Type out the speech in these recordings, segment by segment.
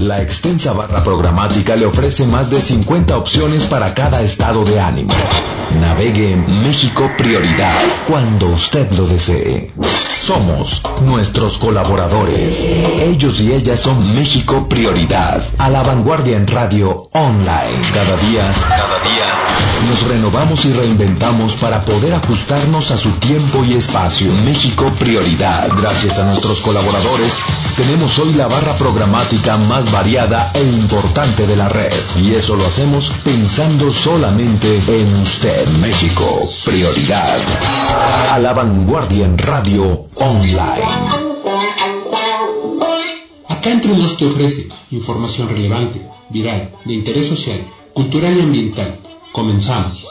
La extensa barra programática le ofrece más de 50 opciones para cada estado de ánimo. Navegue en México Prioridad cuando usted lo desee. Somos nuestros colaboradores. Ellos y ellas son México Prioridad. A la vanguardia en radio online. Cada día, cada día, nos renovamos y reinventamos para poder ajustarnos a su tiempo y espacio. México Prioridad. Gracias a nuestros colaboradores, tenemos hoy la barra programática más variada e importante de la red. Y eso lo hacemos pensando solamente en usted. México Prioridad. A la vanguardia en radio online. Acá entre nos te ofrece información relevante, viral, de interés social, cultural y ambiental. Comenzamos.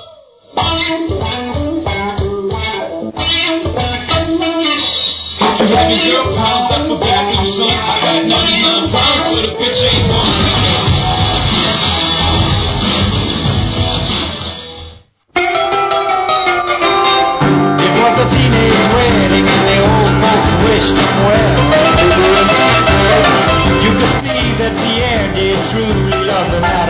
well. You could see that Pierre did truly love the man.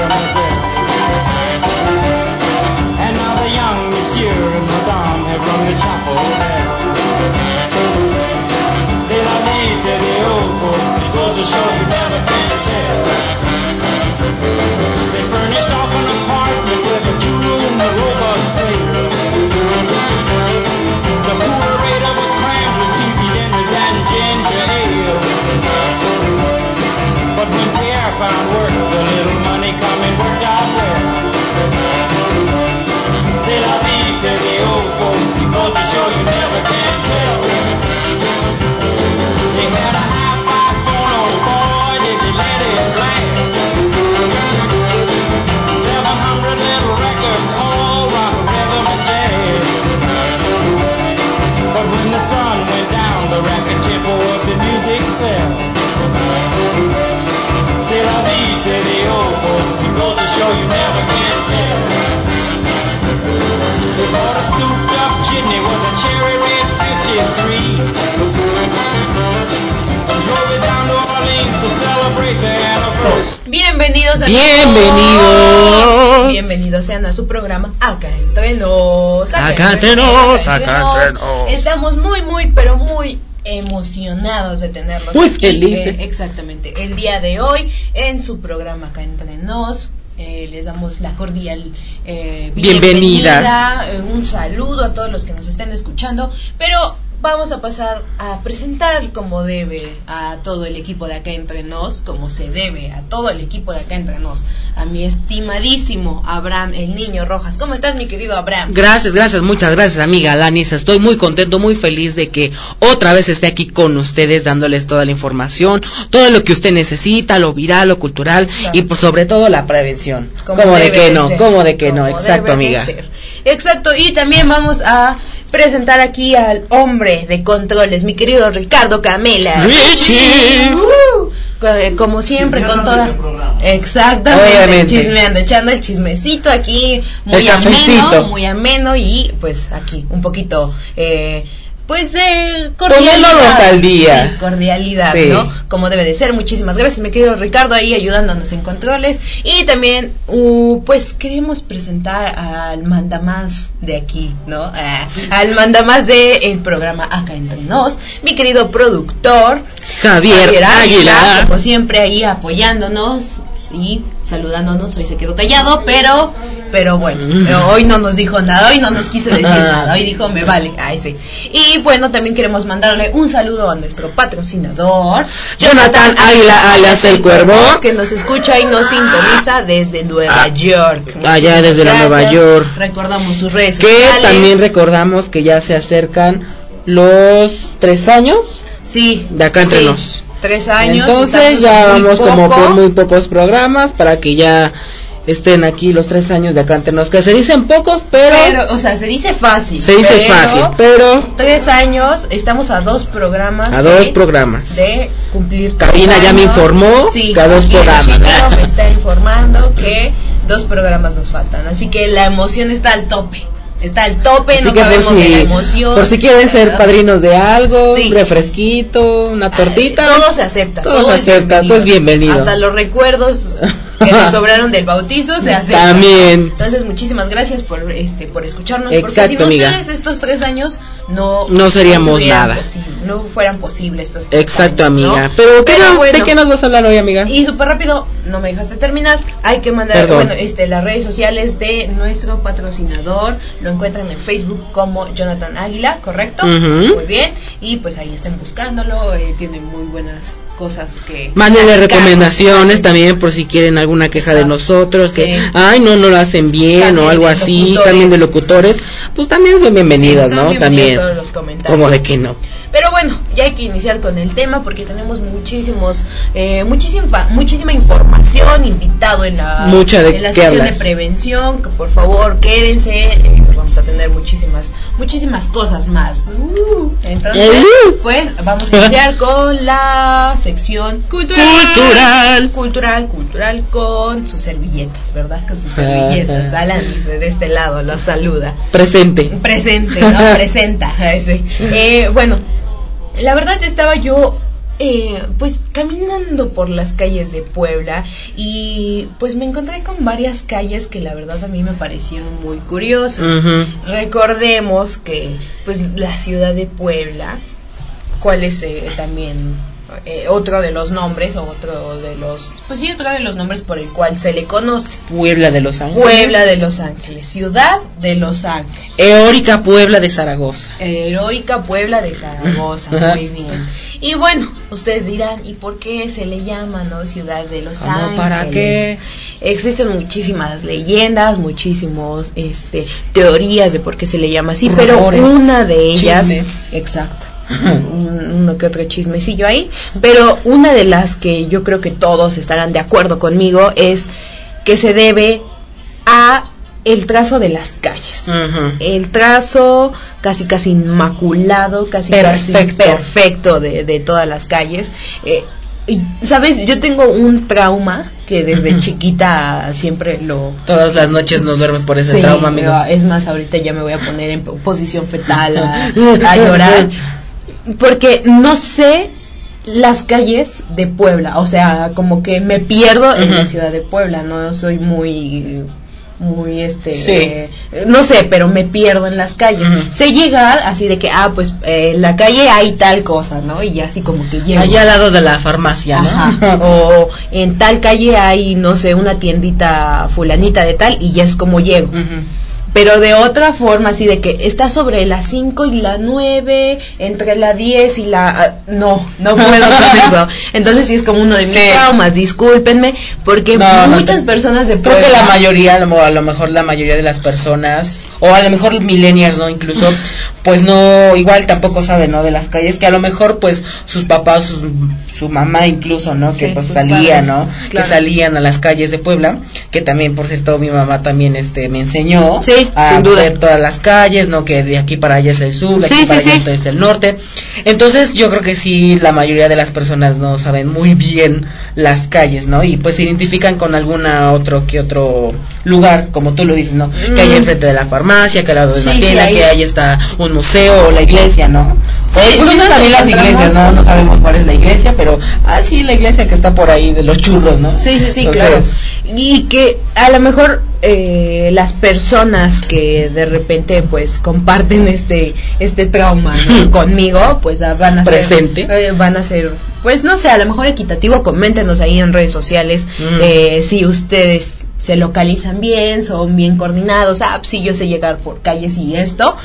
Bienvenidos. Bienvenidos sean a su programa Acá entre nos. Acá entre nos, acá entre nos. Estamos muy, muy, pero muy emocionados de tenerlos. Muy aquí, felices. eh, exactamente. El día de hoy en su programa Acá entre nos. eh, les damos la cordial eh, Bienvenida. bienvenida, eh, un saludo a todos los que nos estén escuchando, pero vamos a pasar a presentar como debe a todo el equipo de acá entre nos, como se debe a todo el equipo de acá entre nos, a mi estimadísimo Abraham, el niño Rojas. ¿Cómo estás, mi querido Abraham? Gracias, gracias, muchas gracias, amiga Lanisa. Estoy muy contento, muy feliz de que otra vez esté aquí con ustedes, dándoles toda la información, todo lo que usted necesita, lo viral, lo cultural y pues sobre todo la prevención. Como ¿Cómo de debe que de no? ¿Cómo de que no? Exacto, de amiga. ser. Exacto, y también vamos a presentar aquí al hombre de controles, mi querido Ricardo Camela. Richie. Uh, eh, como siempre con toda exactamente Obviamente. chismeando echando el chismecito aquí muy El cafecito. ameno muy ameno y pues aquí un poquito eh, pues de cordialidad Poniéndonos al día. Sí, cordialidad Sí. no como debe de ser muchísimas gracias mi querido Ricardo ahí ayudándonos en controles y también uh, pues queremos presentar al mandamás de aquí no Ah, al mandamás de el programa acá entre nos mi querido productor Javier, Águila. como siempre ahí apoyándonos y saludándonos. Hoy se quedó callado, pero, pero bueno, pero hoy no nos dijo nada, hoy no nos quiso decir nada, hoy dijo me vale, ay sí. Y bueno, también queremos mandarle un saludo a nuestro patrocinador, Jonathan Águila, alias El Cuervo. que nos escucha y nos sintoniza desde Nueva Ah, York. allá desde la Nueva. York. Recordamos sus redes Que sociales. también recordamos que ya se acercan los tres años Sí, de acá entre sí, nos. Tres años. Entonces ya vamos como poco. por muy pocos programas para que ya estén aquí los tres años de acá entre nos. Que se dicen pocos, pero, Pero, o sea, se dice fácil. se dice pero fácil. Pero Tres años, estamos a dos programas. a dos de- programas. De cumplir. Karina ya me informó Sí, que a dos programas. me está informando que dos programas nos faltan. Así que la emoción está al tope. Está al tope, Así no que por cabemos de la si, emoción. por si quieren ser ¿verdad? padrinos de algo, Sí. un refresquito, una tortita. Todo se acepta. Todo, todo se acepta, todo es bienvenido. Hasta los recuerdos que nos sobraron del bautizo se aceptan. También. Entonces, muchísimas gracias por este por escucharnos. Exacto, porque sin amiga. ustedes estos tres años no, No seríamos nada. no fueran posibles estos tres Exacto, años, ¿no? amiga. Pero, ¿qué no- bueno, ¿de qué nos vas a hablar hoy, amiga? y súper rápido, no me dejaste terminar. Hay que mandar bueno, este, las redes sociales de nuestro patrocinador. Lo encuentran en Facebook como Jonathan Águila, ¿correcto? Muy bien. Y pues ahí estén buscándolo. eh, tiene muy buenas cosas que. Mándenle recomendaciones también por si quieren alguna queja de nosotros, que, ay, no, no lo hacen bien También o algo así, locutores. también de locutores, pues también son bienvenidos, Sí, son ¿no? También, todos los comentarios. como de que no. Pero bueno, ya hay que iniciar con el tema porque tenemos muchísimos, eh, muchísima, muchísima información, invitado en la, Mucha de en la qué sección hablar. de prevención, que por favor quédense, eh, vamos a tener muchísimas, muchísimas cosas más. Uh, entonces, Uh. pues vamos a iniciar con la sección cultural. Cultural. Cultural, cultural con sus servilletas, ¿verdad? Con sus servilletas. Alan dice de este lado, los saluda Presente. presente, ¿no? presenta. ese. Eh, bueno, la verdad estaba yo eh, pues caminando por las calles de Puebla y pues me encontré con varias calles que la verdad a mí me parecieron muy curiosas. Recordemos que pues la ciudad de Puebla, cuál es eh, también eh, otro de los nombres o otro de los pues sí otro de los nombres por el cual se le conoce. Puebla de Los Ángeles. Puebla de Los Ángeles, ciudad de Los Ángeles. Eórica Puebla de Zaragoza. Heroica Puebla de Zaragoza, muy bien. Y bueno, ustedes dirán, ¿y por qué se le llama, no, Ciudad de Los ¿Cómo Ángeles? para qué? Existen muchísimas leyendas, muchísimos, este, teorías de por qué se le llama así, pero una de ellas, chismes. exacto, un- uno que otro chismecillo ahí, pero una de las que yo creo que todos estarán de acuerdo conmigo es que se debe a el trazo de las calles el trazo casi casi inmaculado, casi casi Perfecto. perfecto de, de todas las calles. Eh, Sabes, yo tengo un trauma que desde chiquita siempre lo... Todas las noches nos duermen por ese Sí, trauma, amigos. Es más, ahorita ya me voy a poner en posición fetal a, a llorar. Porque no sé las calles de Puebla, o sea, como que me pierdo en la ciudad de Puebla, no soy muy muy este Sí. eh, no sé pero me pierdo en las calles sé llegar así de que ah pues eh, en la calle hay tal cosa no y así como que llego Allá al lado de la farmacia, ¿no? Ajá. o en tal calle hay no sé una tiendita fulanita de tal y ya es como llego. Pero de otra forma, así de que está sobre la 5 y la 9, entre la 10 y la... ah, no, no puedo con eso. Entonces sí es como uno de mis Sí. traumas, discúlpenme, porque No, no muchas te- personas de Creo que Puebla- la mayoría, a lo- a lo mejor la mayoría de las personas, o a lo mejor millennials, ¿no? Incluso, pues no, igual tampoco saben, ¿no? De las calles, que a lo mejor, pues, sus papás, sus- su mamá incluso, ¿no? Sí, que pues salían, ¿no? claro. Que salían a las calles de Puebla, que también, por cierto, mi mamá también, este, me enseñó Sí, a sin duda. ver todas las calles, ¿no? Que de aquí para allá es el sur, de aquí para sí, allá es el norte. Entonces, yo creo que sí, la mayoría de las personas no saben muy bien las calles, ¿no? Y pues se identifican con alguna otro que otro lugar, como tú lo dices, ¿no? Que hay enfrente de la farmacia, que al lado de sí, tienda, que ahí está un museo o la iglesia, ¿no? Sí, o incluso sí nos también las iglesias, ¿no? No sabemos cuál es la iglesia, pero ah, sí, la iglesia que está por ahí de los churros, ¿no? Sí, sí, sí, Entonces, claro. Y que a lo mejor eh, las personas que de repente pues comparten este este trauma ¿no? conmigo, pues ah, van a ser eh, van a ser pues no sé, a lo mejor equitativo, coméntenos ahí en redes sociales Mm. eh, si ustedes se localizan bien, son bien coordinados, ah, pues sí, yo sé llegar por calles y esto,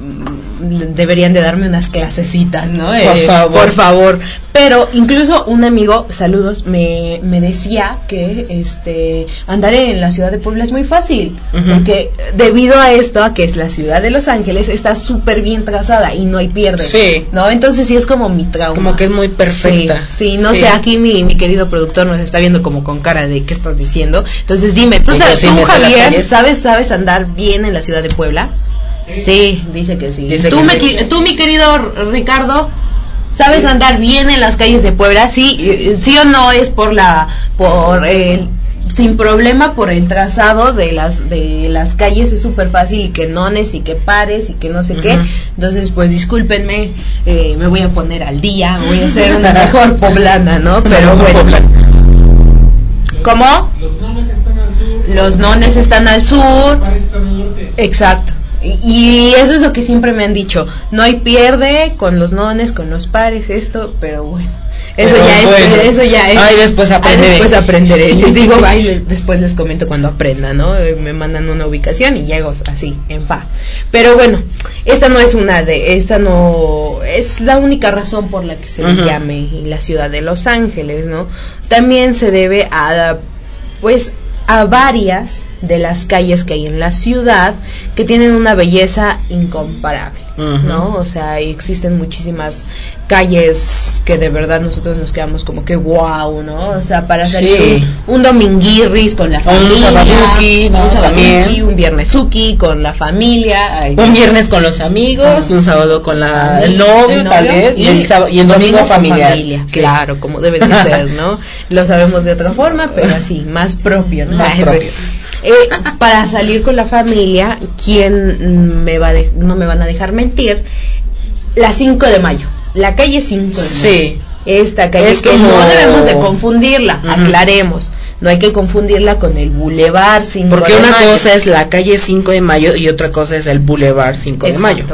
mm, deberían de darme unas clasecitas, ¿no? Por favor. Por favor. Pero incluso un amigo, saludos, me, me decía que este andar en la ciudad de Puebla es muy fácil. Porque debido a esto, a que es la ciudad de Los Ángeles, está súper bien trazada y no hay pierde. Sí. ¿No? Entonces sí es como mi trauma. Como que es muy perfecta. Sí, sí, no Sí. sé, aquí mi, mi querido productor nos está viendo como con cara de qué estás diciendo. Entonces dime, tú, sabes, tú Javier. ¿sabes, ¿sabes andar bien en la ciudad de Puebla? Sí, dice que sí. Dice ¿Tú, que me sí. qui- tú, mi querido Ricardo, ¿sabes andar bien en las calles de Puebla? Sí, eh, sí o no es por la, por el sin problema por el trazado de las de las calles es súper fácil y que nones y que pares y que no sé qué. Entonces pues discúlpenme eh, me voy a poner al día voy a ser una mejor poblana no pero bueno. ¿cómo? los nones están al sur. Exacto y eso es lo que siempre me han dicho no hay pierde con los nones con los pares esto pero bueno eso ya es, eso ya es. Ay, después aprenderé. después aprenderé. Les digo, ay, después les comento cuando aprenda, ¿no? Eh, me mandan una ubicación y llego así, en fa. Pero bueno, esta no es una de, esta no, es la única razón por la que se le llame la ciudad de Los Ángeles, ¿no? También se debe a, pues, a varias de las calles que hay en la ciudad que tienen una belleza incomparable, ¿no? O sea, existen muchísimas calles que de verdad nosotros nos quedamos como que wow, ¿no? O sea, para salir un, dominguirris con la familia, un sabaduki, un, viernesuki con la familia, un viernes con los amigos, un sábado con la, el, novio, tal vez, y, el, domingo, familiar. familia, Claro, como debe de ser, ¿no? Lo sabemos de otra forma, pero así, más propio, ¿no? Más propio. Eh, para salir con la familia, ¿quién me va no me van a dejar mentir? La 5 de mayo la calle 5 Sí. Esta calle es que no debemos de confundirla, aclaremos. No hay que confundirla con el Boulevard 5 Porque una cosa es la calle 5 de Mayo y otra cosa es el Boulevard 5 de Mayo.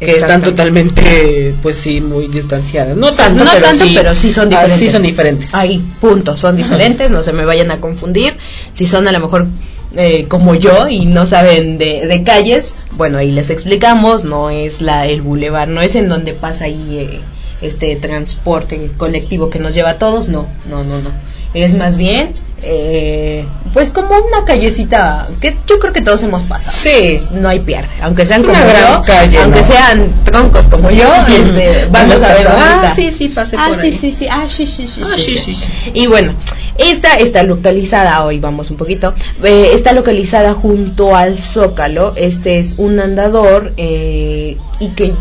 Que están totalmente, pues sí, muy distanciadas. No tanto, no pero, tanto sí, pero sí son diferentes. sí son diferentes. Ahí, punto, son diferentes, no se me vayan a confundir. Si son a lo mejor eh, como yo y no saben de, de, calles, bueno, ahí les explicamos, no es la el bulevar, no es en donde pasa ahí eh, este transporte colectivo que nos lleva a todos, no, no, no, no. Es más bien eh, pues como una callecita que yo creo que todos hemos pasado. Sí. No hay pierde. Aunque sean como yo, aunque sean troncos como yo, este, vamos a ver. Ah, sí, sí, pasé ah, por sí, ahí. sí, sí. Ah, sí, sí, sí. Ah, sí, sí, sí. Y bueno, esta está localizada, hoy vamos un poquito, eh, está localizada junto al Zócalo. Este es un andador eh, y que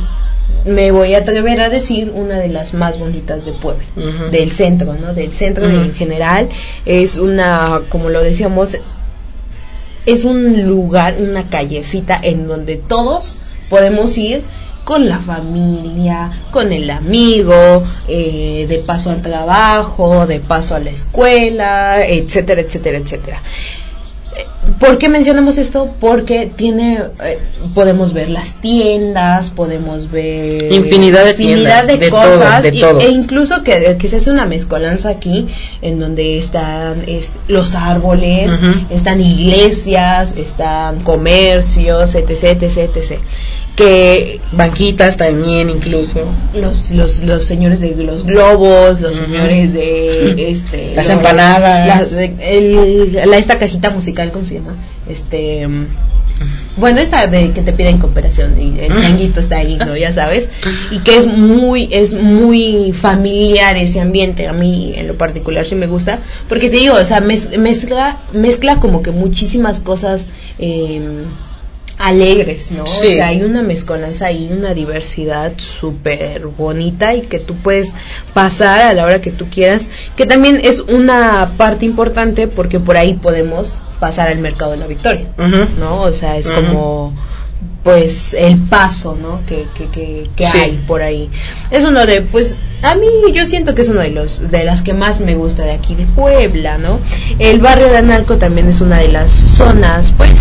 me voy a atrever a decir una de las más bonitas de Puebla, del centro, ¿no? Del centro en general. Es una, como lo decíamos, es un lugar, una callecita en donde todos podemos ir con la familia, con el amigo, eh, de paso al trabajo, de paso a la escuela, etcétera, etcétera, etcétera. ¿Por qué mencionamos esto? Porque tiene, eh, podemos ver las tiendas, podemos ver infinidad de, infinidad de, cosas, de todo. e incluso que, que, se hace una mezcolanza aquí, en donde están los árboles, están iglesias, están comercios, etc, etc, etc que banquitas también incluso. Los los, los señores de los globos los señores de este las empanadas. la, esta cajita musical cómo se llama este bueno esa de que te piden cooperación y el changuito está ahí ¿no? ya sabes. Y que es muy es muy familiar ese ambiente. A mí en lo particular sí me gusta. Porque te digo o sea mezcla mezcla como que muchísimas cosas eh, alegres, ¿no? O sea, hay una mezcolanza ahí, una diversidad súper bonita y que tú puedes pasar a la hora que tú quieras, que también es una parte importante porque por ahí podemos pasar al mercado de la victoria, ¿no? O sea, es como pues el paso no que, que, que, hay por ahí. Es uno de pues a mí yo siento que es uno de los de las que más me gusta de aquí de Puebla no el barrio de Analco también es una de las zonas pues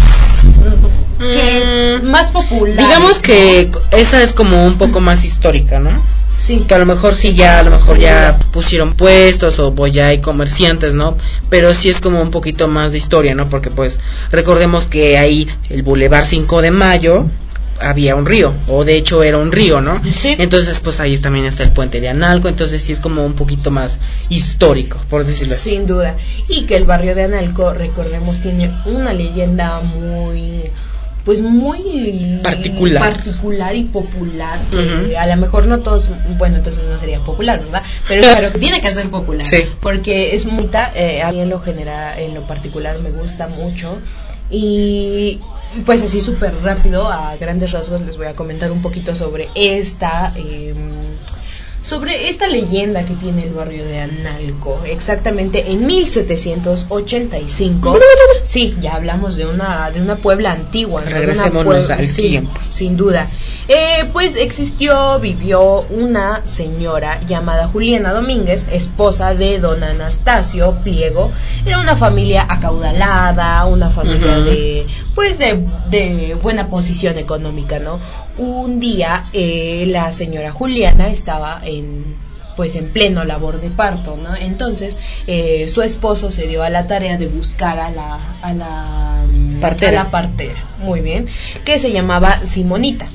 que mm, más popular. Digamos que esa es como un poco más histórica, ¿no? Sí. Que a lo mejor sí ya, a lo mejor ya pusieron puestos o pues ya hay comerciantes, ¿no? Pero sí es como un poquito más de historia, ¿no? Porque pues recordemos que ahí el Boulevard 5 de Mayo había un río, o de hecho era un río, ¿no? Sí. Entonces, pues ahí también está el puente de Analco, entonces sí es como un poquito más histórico, por decirlo así. Sin duda. Y que el barrio de Analco, recordemos, tiene una leyenda muy pues muy particular, particular y popular a lo mejor no todos bueno entonces no sería popular verdad pero, pero tiene que ser popular sí. porque es muy eh, a mí en lo general en lo particular me gusta mucho. Y pues así súper rápido a grandes rasgos les voy a comentar un poquito sobre esta eh, sobre esta leyenda que tiene el barrio de Analco. Exactamente en 1785. sí, ya hablamos de una de una Puebla antigua. Regresémonos al tiempo. Sin duda. Eh, pues existió, vivió una señora llamada Juliana Domínguez, esposa de don Anastasio Pliego. Era una familia acaudalada, una familia de, pues de, de, buena posición económica, ¿no? Un día eh, la señora Juliana estaba en pues en pleno labor de parto, ¿no? Entonces eh, su esposo se dio a la tarea de buscar a la a la partera. a la partera, muy bien, que se llamaba Simonita.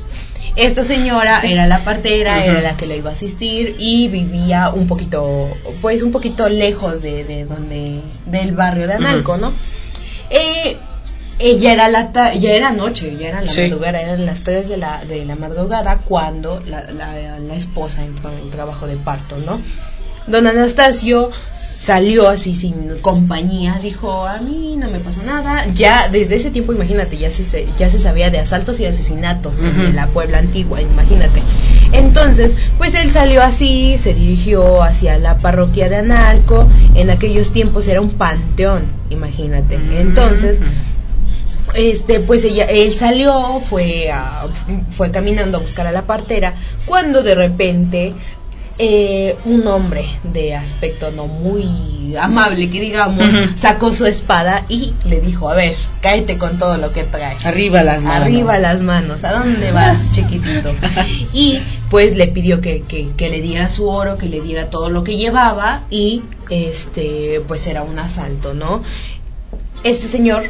Esta señora era la partera, era la que le iba a asistir y vivía un poquito, pues un poquito lejos de, de donde, del barrio de Analco, ¿no? Eh, ella era la ya era noche, ya era la madrugada, eran las 3 de la, de la madrugada cuando la, la, la esposa entró en el trabajo de parto, ¿no? Don Anastasio salió así sin compañía, dijo, a mí no me pasa nada. Ya desde ese tiempo, imagínate, ya se, ya se sabía de asaltos y asesinatos en la Puebla antigua, imagínate. Entonces, pues él salió así, se dirigió hacia la parroquia de Analco. En aquellos tiempos era un panteón, imagínate. Entonces, este pues ella él salió fue a, fue caminando a buscar a la partera cuando de repente eh, un hombre de aspecto no muy amable, que digamos, sacó su espada y le dijo, a ver, cáete con todo lo que traes. Arriba las manos. Arriba las manos. ¿A dónde vas, chiquitito? y pues le pidió que, que, que, le diera su oro, que le diera todo lo que llevaba y este, pues era un asalto, ¿no? Este señor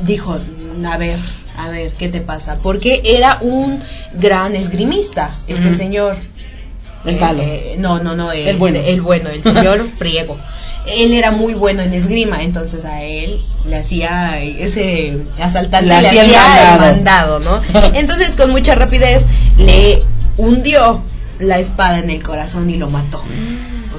dijo, a ver, a ver, ¿qué te pasa? Porque era un gran esgrimista, este señor. El palo. Eh, no, no, no, el, el bueno. El bueno, el señor Priego. Él era muy bueno en esgrima, entonces a él le hacía ese asaltante, le, le hacía, hacía el mandado, ¿no? Entonces con mucha rapidez le hundió la espada en el corazón y lo mató.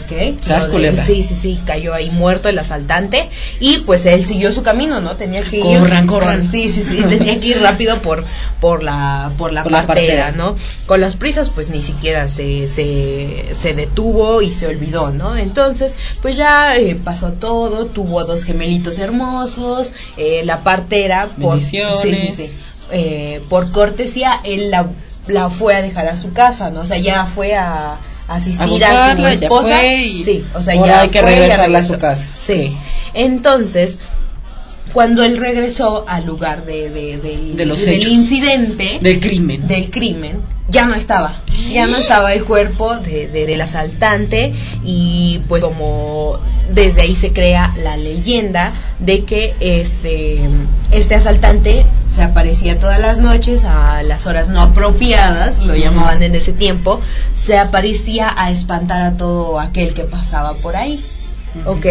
¿ok? ¿Sabes, culebra? Sí, sí, sí, cayó ahí muerto el asaltante y pues él siguió su camino, ¿no? Tenía que ir corran, corran. Por, sí, sí, sí, tenía que ir rápido por por la por la, Por la partera. ¿no? Con las prisas pues ni siquiera se se, se detuvo y se olvidó, ¿no? Entonces, pues ya eh, pasó todo, tuvo dos gemelitos hermosos, eh, la partera por sí, sí, sí. Eh, por cortesía él la, la fue a dejar a su casa, ¿no? O sea, ya fue a asistir A su ya esposa. fue y sí, o sea, ya hay que fue, ya regresarla a su casa. Sí. Entonces, cuando él regresó al lugar de, de- del, De los del hechos. incidente, Del crimen. del crimen, ya no estaba. Ya no estaba el cuerpo de, de- del asaltante y pues como desde ahí se crea la leyenda de que este, este asaltante se aparecía todas las noches a las horas no apropiadas, lo llamaban en ese tiempo, se aparecía a espantar a todo aquel que pasaba por ahí. ¿Ok?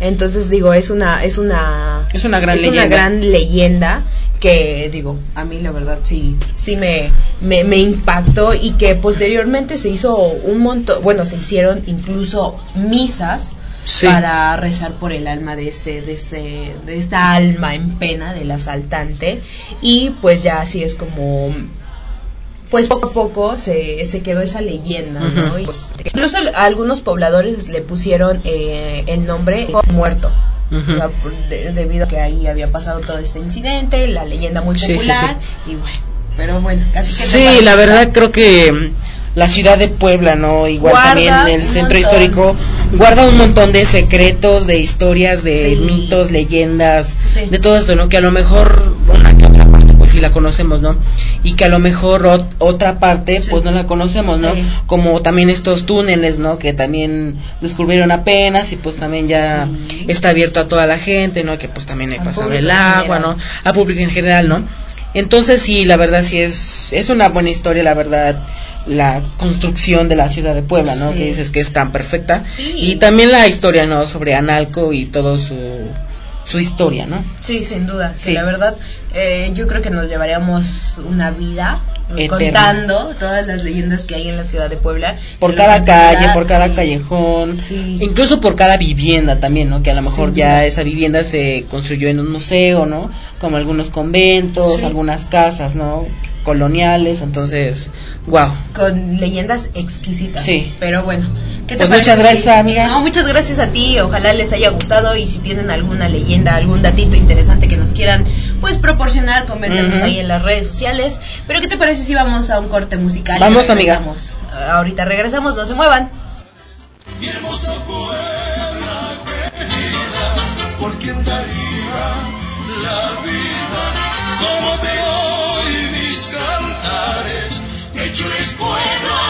Entonces digo, es una, es una, Es una gran es leyenda. una gran leyenda que digo, a mí la verdad sí, sí me, me, me impactó y que posteriormente se hizo un montón, bueno, se hicieron incluso misas Sí. para rezar por el alma de este, de este, de esta alma en pena del asaltante y pues ya así es como pues poco a poco se, se quedó esa leyenda, ¿no? Y, pues, incluso a algunos pobladores le pusieron eh, el nombre muerto. De- debido a que ahí había pasado todo este incidente, la leyenda muy Sí, sí, popular y bueno, pero bueno, casi que Sí, la verdad creo que mm, la ciudad de Puebla, ¿no? Igual Guarda también el centro montón. histórico guarda un montón de secretos, de historias, de mitos, leyendas, de todo esto, ¿no? Que a lo mejor una la conocemos, ¿no? Y que a lo mejor ot- otra parte Sí. pues no la conocemos, ¿no? Sí. Como también estos túneles, ¿no? Que también descubrieron apenas y pues también ya Sí. está abierto a toda la gente, ¿no? Que pues también hay pasado el agua. ¿no? A público en general, ¿no? Entonces sí, la verdad sí es, es una buena historia, la verdad, la construcción de la ciudad de Puebla, ¿no? Sí. Que dices que es tan perfecta. Sí. Y también la historia, ¿no? Sobre Analco y todo su, su historia, ¿no? Sí, sin duda. Sí. Sí. La verdad, eh, yo creo que nos llevaríamos una vida contando todas las leyendas que hay en la ciudad de Puebla. Por cada calle, por cada sí. callejón, Sí. incluso por cada vivienda también, ¿no? Que a lo mejor ya esa vivienda se construyó en un museo, ¿no? como algunos conventos, algunas casas, ¿no? coloniales, entonces, wow. Con leyendas exquisitas. Sí. Pero bueno, ¿qué te pues Muchas gracias, amiga. No, muchas gracias a ti. Ojalá les haya gustado y si tienen alguna leyenda, algún datito interesante que nos quieran pues proporcionar, coméntenos ahí en las redes sociales. Pero ¿qué te parece si vamos a un corte musical? Vamos, amiga. Ahorita regresamos, no se muevan. por quien daría la vida como te doy mis cantares. Que chules Puebla,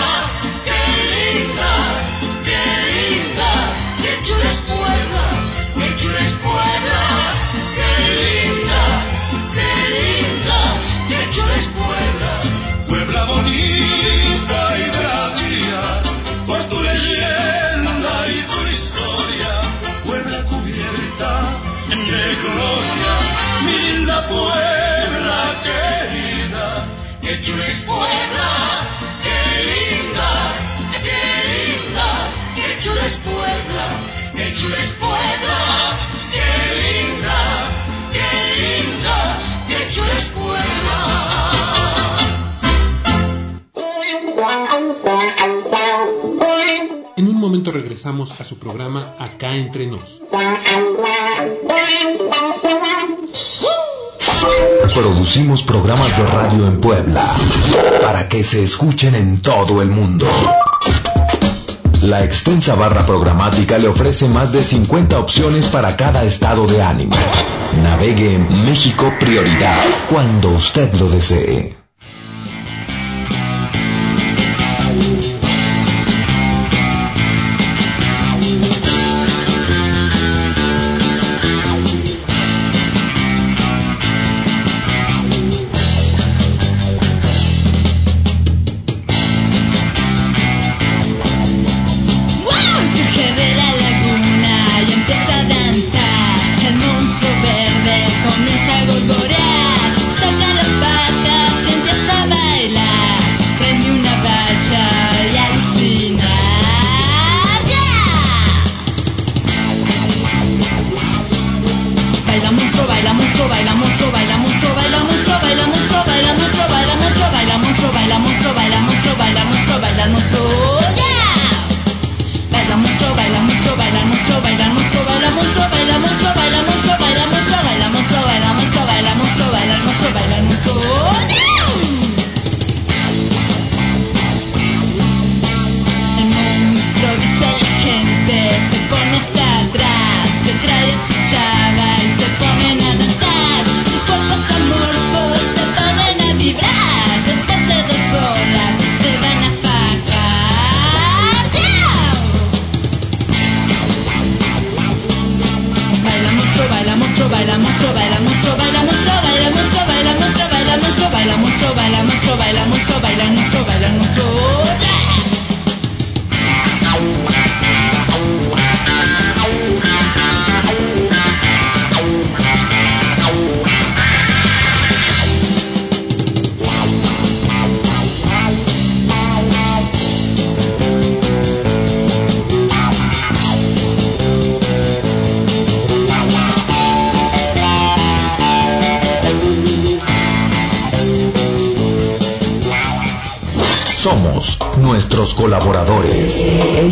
qué linda, qué linda, que chules Puebla, que chules Puebla, que chules Puebla, Puebla bonita y bravía, por tu leyenda y tu historia, Puebla cubierta de gloria, mi linda Puebla querida, que chules Puebla, qué linda, qué linda, que chules Puebla, que chules Puebla, qué linda, qué linda, que chules Puebla. Momento regresamos a su programa Acá entre nos. Producimos programas de radio en Puebla para que se escuchen en todo el mundo. La extensa barra programática le ofrece más de 50 opciones para cada estado de ánimo. Navegue en México Prioridad cuando usted lo desee.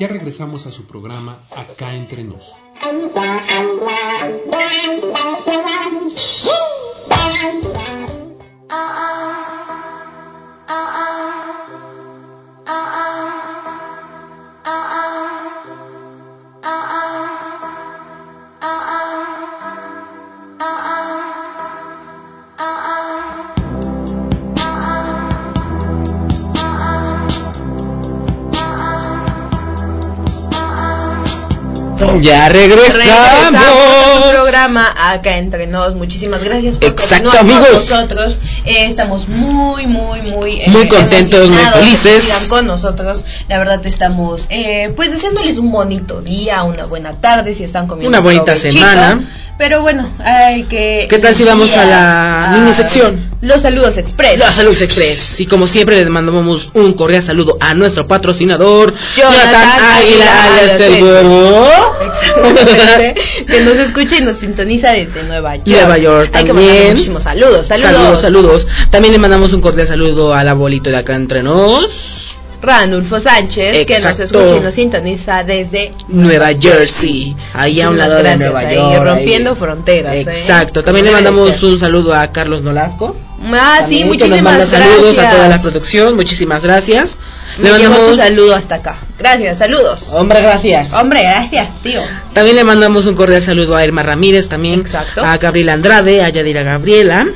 Ya regresamos a su programa Acá entre nos. Ya regresamos. regresamos programa acá entre nos. Muchísimas gracias por Exacto, amigos. con nosotros. Eh, estamos muy, muy, muy, eh, Muy contentos, muy que felices. sigan con nosotros. La verdad estamos, eh, pues deseándoles un bonito día, una buena tarde si están comiendo. Una bonita semana. Pero bueno, hay que. ¿Qué tal si vamos a la mini sección? Los saludos express. La Salud Express. Y como siempre, les mandamos un cordial saludo a nuestro patrocinador, Jonathan Águila, alias el Huevo. Exactamente. que nos escucha y nos sintoniza desde Nueva York. Nueva York Hay que mandar también. muchísimos saludos. Saludos. Saludos, saludos. También le mandamos un cordial saludo al abuelito de acá entre nos, Ranulfo Sánchez, que nos escucha y nos sintoniza desde Nueva Jersey, ahí a un lado de Nueva ahí, York. rompiendo ahí. fronteras. ¿eh? Exacto. También le mandamos un saludo a Carlos Nolasco. Ah, sí, También, muchísimas saludos a toda la producción. Muchísimas gracias. Me Le mandamos. saludo hasta acá. Gracias, saludos. Hombre, gracias. Hombre, gracias, tío. También le mandamos un cordial saludo a Irma Ramírez también. Exacto. A Gabriela Andrade, a Yadira Gabriela,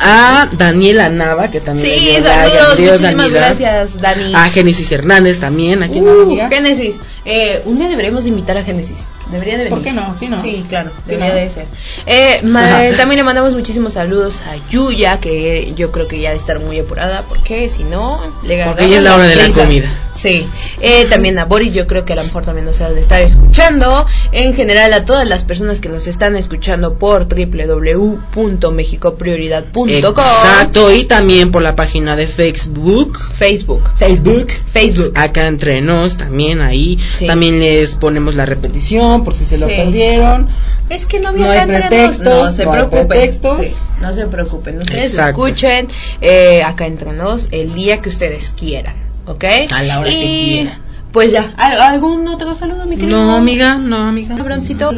a Daniela Nava, que también le Sí, saludos, muchísimas Daniela. gracias, Dani. A Génesis Hernández también, aquí en Uh. Génesis, eh, un día deberemos de invitar a Génesis. Debería de venir. ¿Por qué no? Sí, ¿no? Sí, claro, Sí, debería ¿no? de ser. Eh, ma- también le mandamos muchísimos saludos a Yuya, que yo creo que ya de estar muy apurada, porque si no, le ganamos Porque ya es la hora de la comida. Sí. Eh, también a Boris, yo creo que a lo mejor también nos ha de estar escuchando. En general, a todas las personas que nos están escuchando por www.mexicoprioridad.com. Exacto, y también por la página de Facebook. Facebook. Facebook. Facebook. Acá entre nos, también ahí. Sí. También les ponemos la repetición por si se lo Sí. perdieron. Es que no, No había hay pretextos, No se no preocupen. Sí, no se preocupen. Ustedes Exacto. escuchen eh, acá entre nos el día que ustedes quieran. ¿Ok? A la hora que quieran. Pues ya. ¿al- ¿Algún otro saludo, mi querido? No, amiga, no, amiga. Abrancito. Un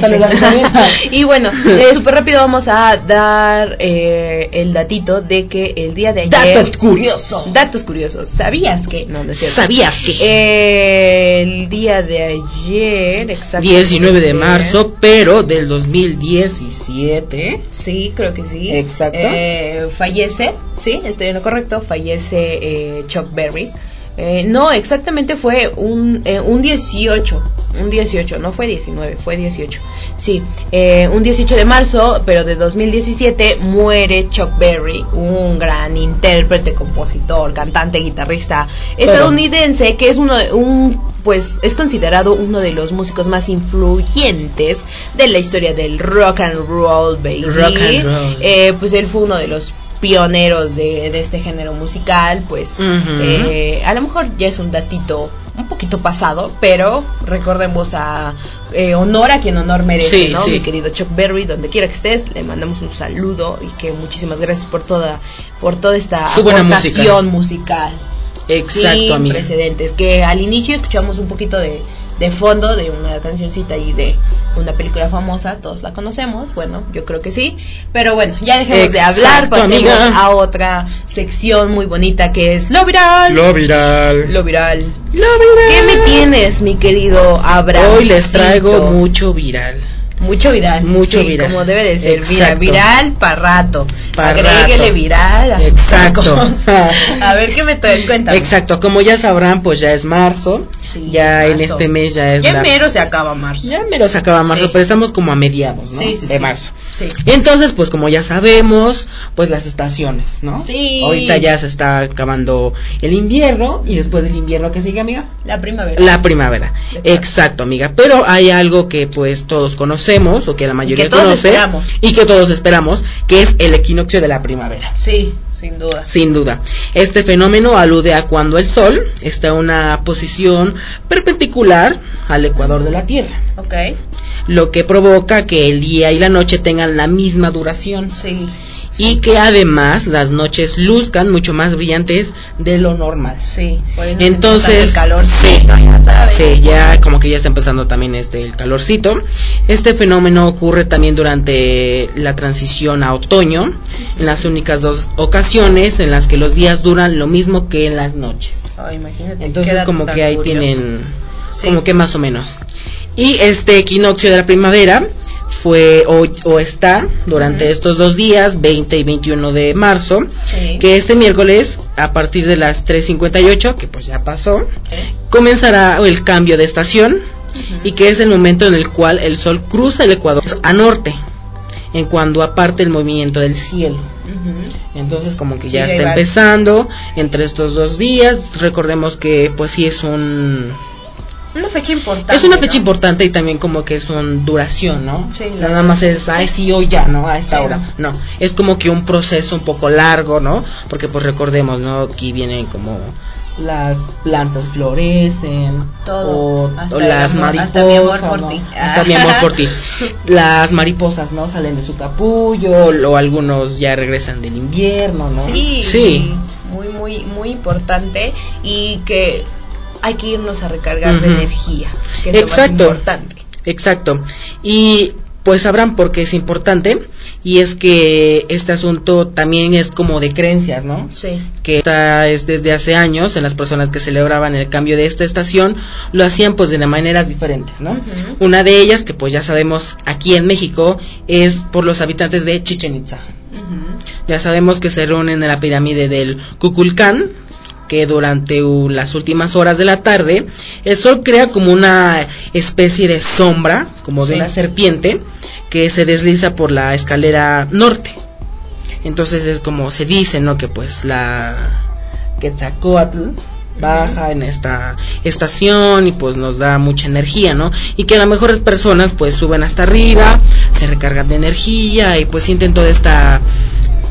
saludo a ti también. y bueno, eh, súper rápido vamos a dar eh, el datito de que el día de ayer. Dato curioso. Datos curiosos. ¿Sabías que? No, no es cierto. ¿Sabías que? Eh, el día de ayer, exactamente. 19 de marzo, pero del 2017. Sí, creo que sí. Exacto. Eh, fallece, sí, estoy en lo correcto, fallece eh, Chuck Berry. Eh, no, exactamente fue un, eh, un 18, un 18, no fue 19, fue 18. Sí, eh, un 18 de marzo, pero de 2017 muere Chuck Berry, un gran intérprete, compositor, cantante, guitarrista estadounidense que es uno de, un pues es considerado uno de los músicos más influyentes de la historia del rock and roll, baby. Rock and roll. Eh, pues él fue uno de los pioneros de, de este género musical, pues eh, a lo mejor ya es un datito un poquito pasado, pero recordemos a eh, honor a quien honor merece, Sí, ¿no? sí. Mi querido Chuck Berry, donde quiera que estés, le mandamos un saludo y que muchísimas gracias por toda por toda esta Su buena musical Exacto, sin amiga. precedentes. Que al inicio escuchamos un poquito de, de fondo de una cancioncita y de una película famosa, todos la conocemos, bueno, yo creo que sí, pero bueno, ya dejemos de hablar, pasemos amiga. a otra sección muy bonita que es lo viral. Lo viral. Lo viral. Lo viral. ¿Qué me tienes, mi querido Abraham? Hoy les traigo mucho viral. Mucho viral. Mucho sí, viral. Como debe de ser. Exacto. viral para rato. Agréguele viral a sus Exacto. tacos. A ver qué me traes, cuéntame. Exacto, como ya sabrán, pues ya es marzo. Sí, ya en este mes ya es Ya la- mero se acaba marzo. Ya mero se acaba marzo, Sí. pero estamos como a mediados, ¿no? Sí, sí, de marzo. Sí. Entonces, pues como ya sabemos, pues las estaciones, ¿no? Sí. Ahorita ya se está acabando el invierno y después del invierno que sigue, amiga. La primavera. La primavera. Exacto. Exacto. amiga. Pero hay algo que pues todos conocemos o que la mayoría que todos conoce esperamos. y que todos esperamos, que es el equinoccio de la primavera. Sí, sin duda. Sin duda. Este fenómeno alude a cuando el Sol está en una posición perpendicular al ecuador de la Tierra, Ok. lo que provoca que el día y la noche tengan la misma duración Sí. Y que además las noches luzcan mucho más brillantes de lo normal. Sí. Por eso Entonces, el calor. sí, ya sabes. Sí, ya como que ya está empezando también este el calorcito. Este fenómeno ocurre también durante la transición a otoño, en las únicas dos ocasiones en las que los días duran lo mismo que en las noches. Imagínate. Entonces como que ahí curioso. tienen Sí. como que más o menos. Y este equinoccio de la primavera fue o, o está durante estos dos días, 20 y 21 de marzo, Sí. que este miércoles a partir de las 3.58, que pues ya pasó, Sí. comenzará el cambio de estación y que es el momento en el cual el Sol cruza el Ecuador a norte, en cuando aparte el movimiento del cielo. Entonces como que ya Sí, está empezando entre estos dos días. Recordemos que pues sí es un Una fecha importante. es una fecha ¿no? importante y también como que es un duración, ¿no? Sí, No Nada más es, ay, sí, hoy ya, ¿no? A esta Sí, hora. No, es como que un proceso un poco largo, ¿no? Porque pues recordemos, ¿no? Aquí vienen como las plantas florecen Todo. o, las amor- mariposas hasta mi amor por ¿no? ti. hasta mi amor por ti las mariposas no salen de su capullo o algunos ya regresan del invierno no Sí, sí muy, muy, muy importante y que hay que irnos a recargar de energía, que es lo más Exacto. importante. Exacto. Y pues sabrán por qué es importante y es que este asunto también es como de creencias, ¿no? Sí. que esta es desde hace años en las personas que celebraban el cambio de esta estación lo hacían pues de maneras diferentes, ¿no? Una de ellas que pues ya sabemos aquí en México es por los habitantes de Chichen Itza. Ya sabemos que se reúnen en la pirámide del Kukulcán, que durante las últimas horas de la tarde el sol crea como una especie de sombra, como de una serpiente, que se desliza por la escalera norte. Entonces es como se dice, ¿no? Que pues la Quetzalcóatl baja en esta estación y pues nos da mucha energía, ¿no? Y que a lo mejor las personas pues suben hasta arriba, se recargan de energía y pues sienten todo este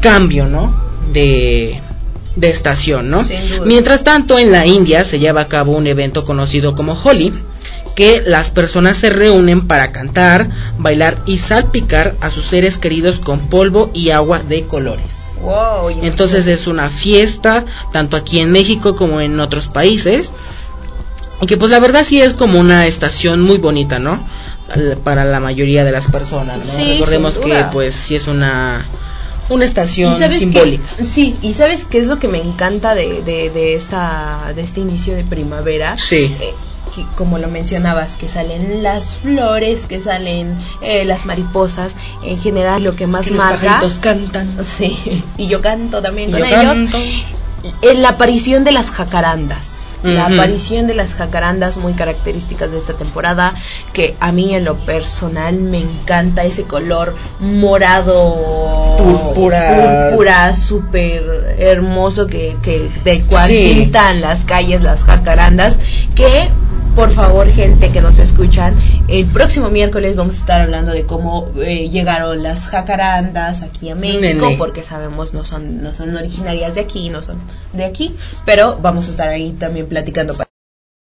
cambio, ¿no? De, de estación, ¿no? Mientras tanto, en la India se lleva a cabo un evento conocido como Holi, que las personas se reúnen para cantar, bailar y salpicar a sus seres queridos con polvo y agua de colores. Wow. Entonces es una fiesta, tanto aquí en México como en otros países. Y que pues la verdad sí es como una estación muy bonita, ¿no? Para la mayoría de las personas, ¿no? Sí, Recordemos que pues sí es una, una estación ¿Y sabes simbólica. Sí, y sabes qué es lo que me encanta de, de, de esta de este inicio de primavera. Sí. Eh, que, como lo mencionabas, que salen las flores, que salen eh, las mariposas, en general lo que más Que los marca. pajaritos cantan. Sí, y yo canto también Y con ellos. canto. En la aparición de las jacarandas. La aparición de las jacarandas muy características de esta temporada, que a mí en lo personal me encanta ese color morado, Púrpura. púrpura súper hermoso que, que del cual Sí. pintan las calles las jacarandas, que por favor gente que nos escuchan, el próximo miércoles vamos a estar hablando de cómo eh, llegaron las jacarandas aquí a México, Nene. porque sabemos no son no son originarias de aquí, no son de aquí, pero vamos a estar ahí también platicando. pa-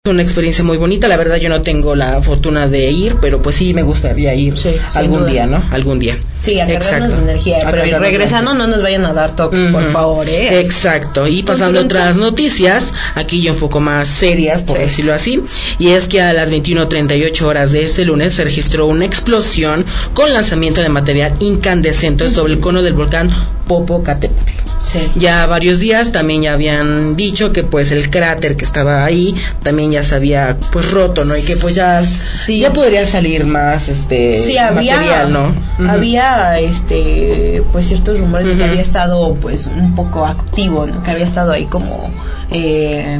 una experiencia muy bonita. La verdad yo no tengo la fortuna de ir, pero pues sí me gustaría ir Sí, algún día, ¿no? Algún día. Sí, a cargarnos de energía, A pero regresando no nos vayan a dar toques, por favor, ¿eh? Exacto. Y pasando a otras noticias, aquí ya un poco más serias, por Sí. decirlo así, y es que a las 21:38 horas de este lunes se registró una explosión con lanzamiento de material incandescente sobre el cono del volcán Popocatépetl. Sí. Ya varios días también ya habían dicho que pues el cráter que estaba ahí también ya se había pues roto, ¿no? Y que pues ya Sí. ya podría salir más este Sí, había, material, ¿no? Había este, pues ciertos rumores de que había estado pues un poco activo, ¿no? que había estado ahí como eh,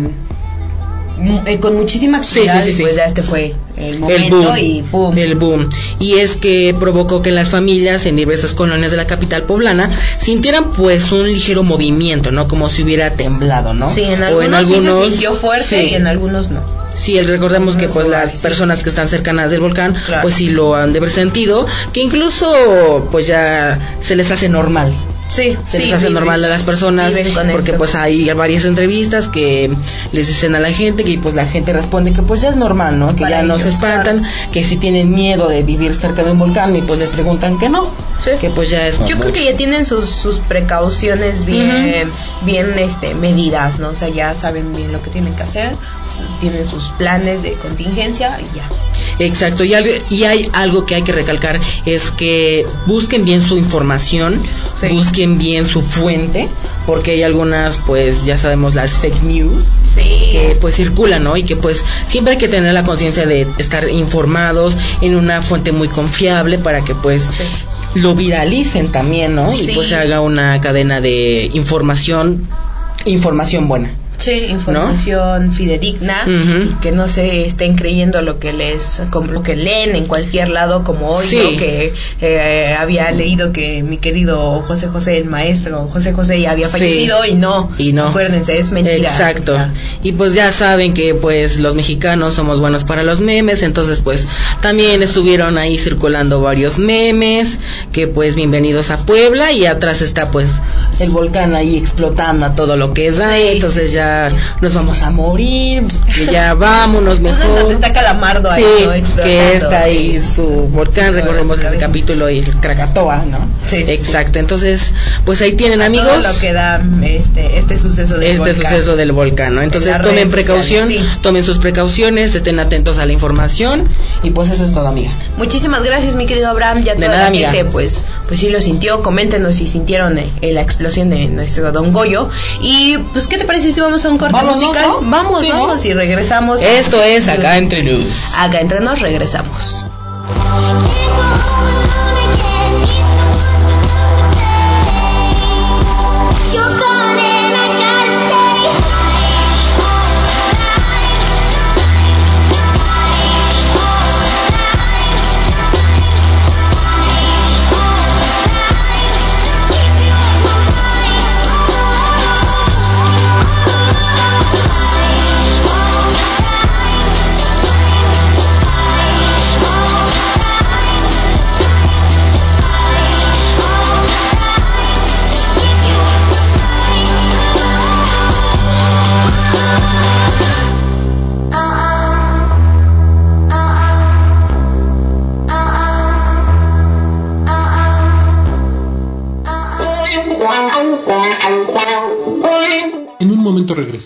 eh, con muchísima actividad sí, sí, sí. y pues ya este fue el boom, y pum. el boom. Y es que provocó que las familias en diversas colonias de la capital poblana sintieran pues un ligero movimiento, ¿no? Como si hubiera temblado, ¿no? Sí, en o algunos, sí se sintió fuerte y en algunos no. Sí, recordemos que Algunos pues lugares, las personas que están cercanas del volcán Claro. pues sí lo han de haber sentido, que incluso pues ya se les hace normal. Sí, Se sí, les hace vives- normal a las personas porque esto. pues hay varias entrevistas que les dicen a la gente que pues la gente responde que pues ya es normal, ¿no? Que Para ya no se espantan, que si tienen miedo de vivir cerca de un volcán y pues les preguntan que no, Sí. que pues ya es Yo creo que ya tienen sus, sus precauciones bien, bien este, medidas, ¿no? O sea, ya saben bien lo que tienen que hacer, tienen sus planes de contingencia y ya. Exacto, y, algo- y hay algo que hay que recalcar, es que busquen bien su información, Sí. Busquen bien su fuente, porque hay algunas, pues ya sabemos, las fake news, Sí. que pues circulan, ¿no? Y que pues siempre hay que tener la conciencia de estar informados en una fuente muy confiable para que pues lo viralicen también, ¿no? Sí. Y pues se haga una cadena de información, información buena. Sí, información fidedigna y que no se estén creyendo lo que les como lo que leen en cualquier lado como hoy ¿no? que eh, había leído que mi querido José José el maestro José José ya había fallecido y no. Y no. Acuérdense es mentira. Exacto. Y pues ya saben que pues los mexicanos somos buenos para los memes entonces pues también estuvieron ahí circulando varios memes que pues bienvenidos a Puebla y atrás está pues el volcán ahí explotando a todo lo que da entonces ya nos vamos a morir, que ya vámonos pues mejor. está Calamardo ahí, que está ahí su volcán, recordemos ese capítulo y Krakatoa, ¿no? Sí, Exacto, entonces, pues ahí tienen amigos. Todo lo que da este, este suceso del este volcán. suceso del volcán, ¿no? Entonces tomen precaución, tomen sus precauciones, estén atentos a la información y pues eso es todo, amiga. Muchísimas gracias, mi querido Abraham, ya toda de nada, la gente, pues, pues sí lo sintió, coméntenos si sintieron eh, la explosión de nuestro Don Goyo y pues, ¿qué te parece si vamos a un corte musical. Vamos, vamos y regresamos. Esto es acá entre nos. Acá entre nos regresamos.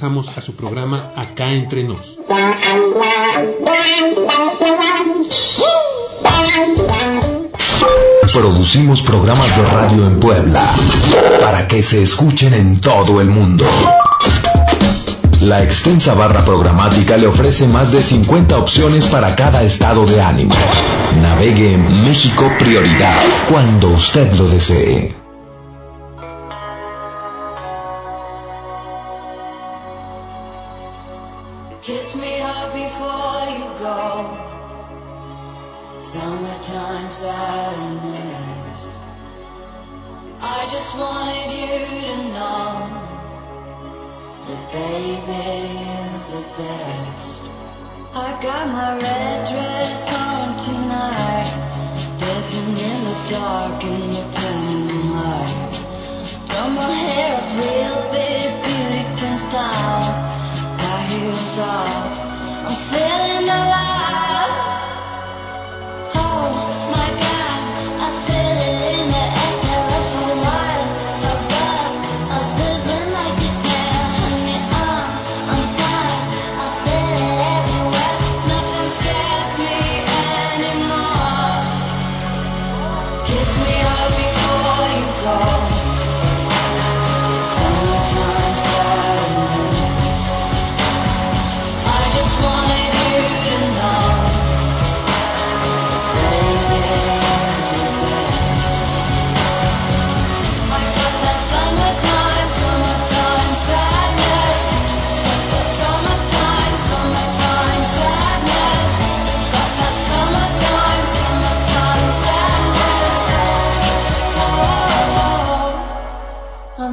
A su programa Acá entre nos. Producimos programas de radio en Puebla para que se escuchen en todo el mundo. La extensa barra programática le ofrece más de 50 opciones para cada estado de ánimo. Navegue en México Prioridad cuando usted lo desee. dark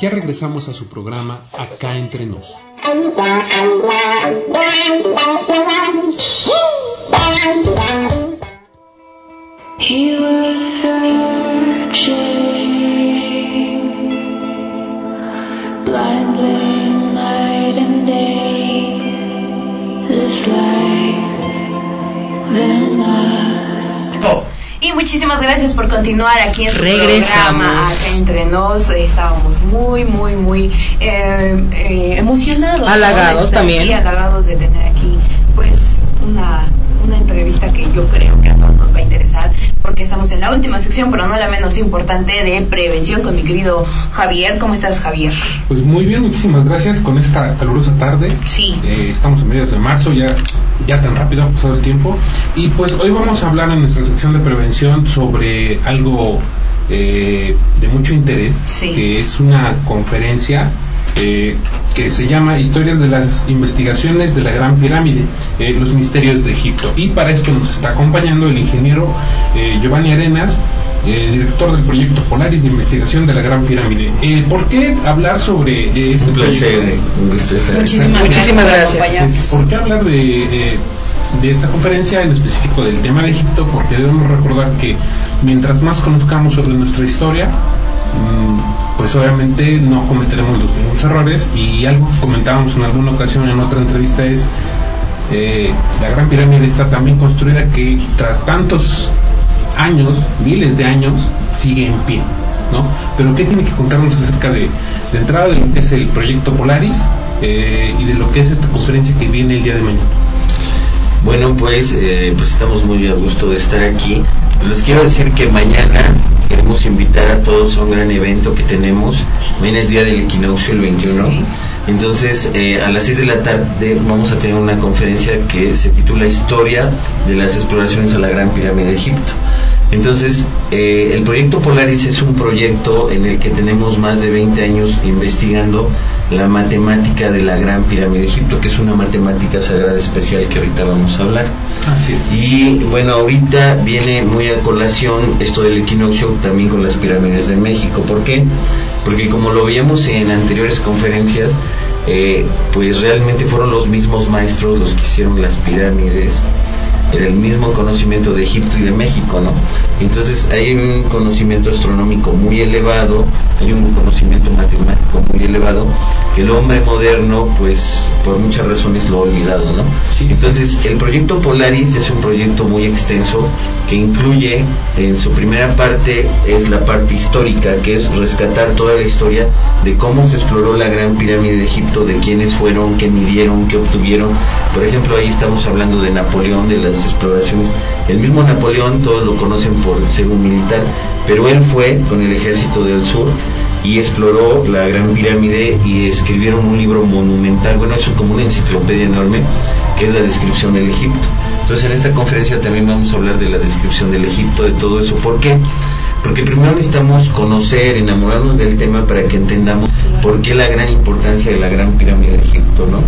Ya regresamos a su programa Acá entre nos. Muchísimas gracias por continuar aquí en su Regresamos. programa acá entre nos. Estábamos muy, muy, muy eh, eh, emocionados. ¿no? Halagados estar- también. Sí, halagados de tener aquí, pues, una, una entrevista que yo creo que a todos nos va a interesar, porque estamos en la última sección, pero no la menos importante, de prevención con mi querido Javier. ¿Cómo estás, Javier? Pues muy bien, muchísimas gracias con esta calurosa tarde. Sí. Eh, estamos a mediados de marzo, ya, ya tan rápido ha pasado el tiempo. Y pues hoy vamos a hablar en nuestra sección de prevención sobre algo eh, de mucho interés, Sí. que es una conferencia eh, que se llama Historias de las investigaciones de la Gran Pirámide, eh, los misterios de Egipto. Y para esto nos está acompañando el ingeniero eh, Giovanni Arenas, eh, director del proyecto Polaris de investigación de la Gran Pirámide. Eh, ¿Por qué hablar sobre eh, este placer, proyecto? estar aquí. Muchísimas, Muchísimas por gracias. acompañarnos. ¿Por qué hablar de, de esta conferencia en específico del tema de Egipto? Porque debemos recordar que mientras más conozcamos sobre nuestra historia, pues obviamente no cometeremos los mismos errores y algo que comentábamos en alguna ocasión en otra entrevista es eh, la Gran Pirámide está también construida que tras tantos años, miles de años, sigue en pie, ¿no? Pero ¿qué tiene que contarnos acerca de, de entrada de lo que es el proyecto Polaris eh, y de lo que es esta conferencia que viene el día de mañana? Bueno, pues, eh, pues estamos muy a gusto de estar aquí. Les quiero decir que mañana queremos invitar a todos a un gran evento que tenemos. Mañana es día del equinoccio, el 21. Sí. Entonces, eh, a las 6 de la tarde vamos a tener una conferencia que se titula Historia de las exploraciones a la Gran Pirámide de Egipto. Entonces, eh, el proyecto Polaris es un proyecto en el que tenemos más de 20 años investigando la matemática de la Gran Pirámide de Egipto, que es una matemática sagrada especial que ahorita vamos a hablar. Así es. Y bueno, ahorita viene muy a colación esto del equinoccio también con las pirámides de México. ¿Por qué? Porque como lo veíamos en anteriores conferencias, eh, pues realmente fueron los mismos maestros los que hicieron las pirámides. Era el mismo conocimiento de Egipto y de México, ¿no? Entonces hay un conocimiento astronómico muy elevado, hay un conocimiento matemático muy elevado, que el hombre moderno, pues por muchas razones lo ha olvidado, ¿no? Sí. Entonces el proyecto Polaris es un proyecto muy extenso que incluye en su primera parte es la parte histórica, que es rescatar toda la historia de cómo se exploró la gran pirámide de Egipto, de quiénes fueron, qué midieron, qué obtuvieron. Por ejemplo, ahí estamos hablando de Napoleón, de las exploraciones. El mismo Napoleón, todos lo conocen por ser un militar, pero él fue con el ejército del sur y exploró la Gran Pirámide y escribieron un libro monumental, bueno, eso es como una enciclopedia enorme, que es la descripción del Egipto. Entonces en esta conferencia también vamos a hablar de la descripción del Egipto, de todo eso. ¿Por qué? Porque primero necesitamos conocer, enamorarnos del tema para que entendamos por qué la gran importancia de la Gran Pirámide de Egipto, ¿no?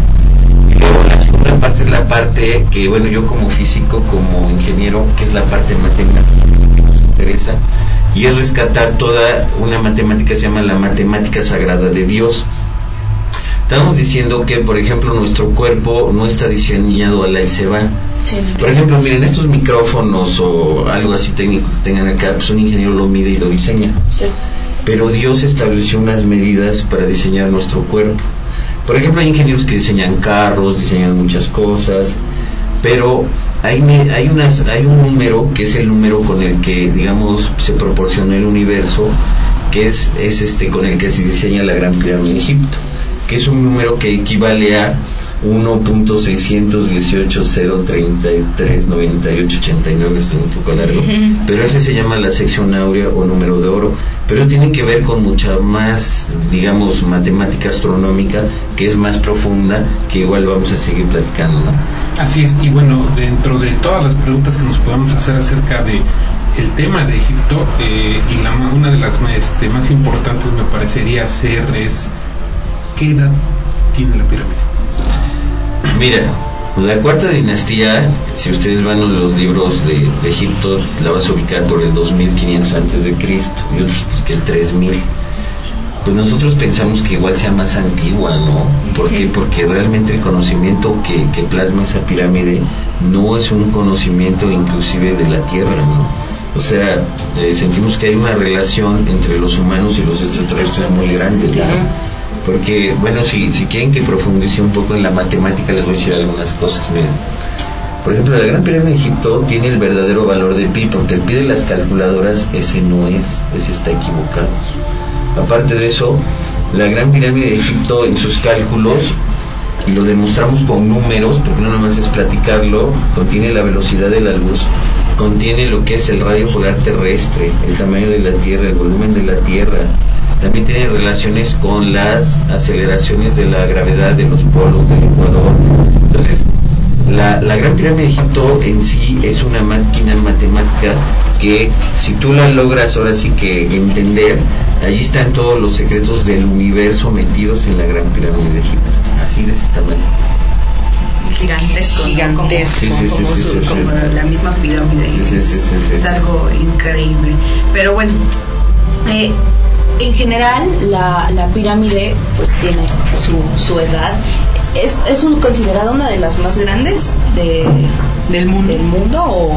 Y luego segunda parte es la parte que, bueno, yo como físico, como ingeniero, ingeniero, que es la parte matemática que nos interesa, y es rescatar toda una matemática que se llama la matemática sagrada de Dios. Estamos diciendo que, por ejemplo, nuestro cuerpo no está diseñado a la y se va. Sí. Por ejemplo, miren, estos micrófonos o algo así técnico que tengan acá, pues un ingeniero lo mide y lo diseña. Sí. Pero Dios estableció unas medidas para diseñar nuestro cuerpo. Por ejemplo, hay ingenieros que diseñan carros, diseñan muchas cosas, pero hay, hay, unas, hay un número que es el número con el que, digamos, se proporcionó el universo, que es, es este con el que se diseña la Gran Pirámide de Egipto, que es un número que equivale a 1.618.033.98.89, es un poco largo, pero ese se llama la sección áurea o número de oro, pero tiene que ver con mucha más, digamos, matemática astronómica, que es más profunda, que igual vamos a seguir platicando, ¿no? Así es, y bueno, dentro de todas las preguntas que nos podemos hacer acerca de el tema de Egipto, eh, y la, ma- una de las este, más importantes me parecería ser es ¿qué edad tiene la pirámide? Mira, la cuarta dinastía, si ustedes van a los libros de, de Egipto, la vas a ubicar por el 2500 antes de Cristo y otros pues, que el 3000. Pues nosotros pensamos que igual sea más antigua, ¿no? ¿Por qué? Porque realmente el conocimiento que, que plasma esa pirámide no es un conocimiento inclusive de la Tierra, ¿no? O sea, eh, sentimos que hay una relación entre los humanos y los extraterrestres muy grande, ¿no? Porque, bueno, si, si quieren que profundice un poco en la matemática, les voy a decir algunas cosas. Miren, por ejemplo, la Gran Pirámide de Egipto tiene el verdadero valor de pi, porque el pi de las calculadoras ese no es, ese está equivocado. Aparte de eso, la Gran Pirámide de Egipto en sus cálculos, y lo demostramos con números, porque no nomás es platicarlo, contiene la velocidad de la luz, contiene lo que es el radio polar terrestre, el tamaño de la Tierra, el volumen de la Tierra, también tiene relaciones con las aceleraciones de la gravedad de los polos del Ecuador. Entonces, la, la Gran Pirámide de Egipto en sí es una máquina matemática que si tú la logras ahora sí que entender, allí están todos los secretos del universo metidos en la Gran Pirámide de Egipto, así de ese tamaño. Gigantesco. Gigantesco. Como, sí, como sí, su- sí, sí. como la misma pirámide. Sí, sí, sí, sí, sí. Es algo increíble. Pero bueno, eh, en general la, la pirámide pues tiene su, su edad. ¿Es, es un, considerada una de las más grandes de, Del mundo. del mundo o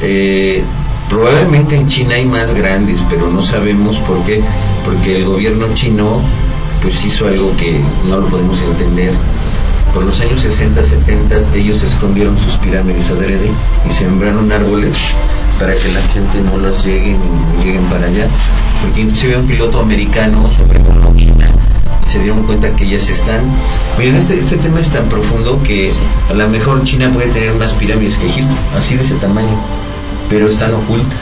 Eh, probablemente en China hay más grandes, pero no sabemos por qué, porque el gobierno chino pues hizo algo que no lo podemos entender. Por los años 60, 70 ellos escondieron sus pirámides adrede y sembraron árboles para que la gente no las lleguen y no lleguen para allá. Porque inclusive un piloto americano sobrevoló China y se dieron cuenta que ellas están. Miren, este, este tema es tan profundo que a lo mejor China puede tener más pirámides que Egipto, así de ese tamaño, pero están ocultas.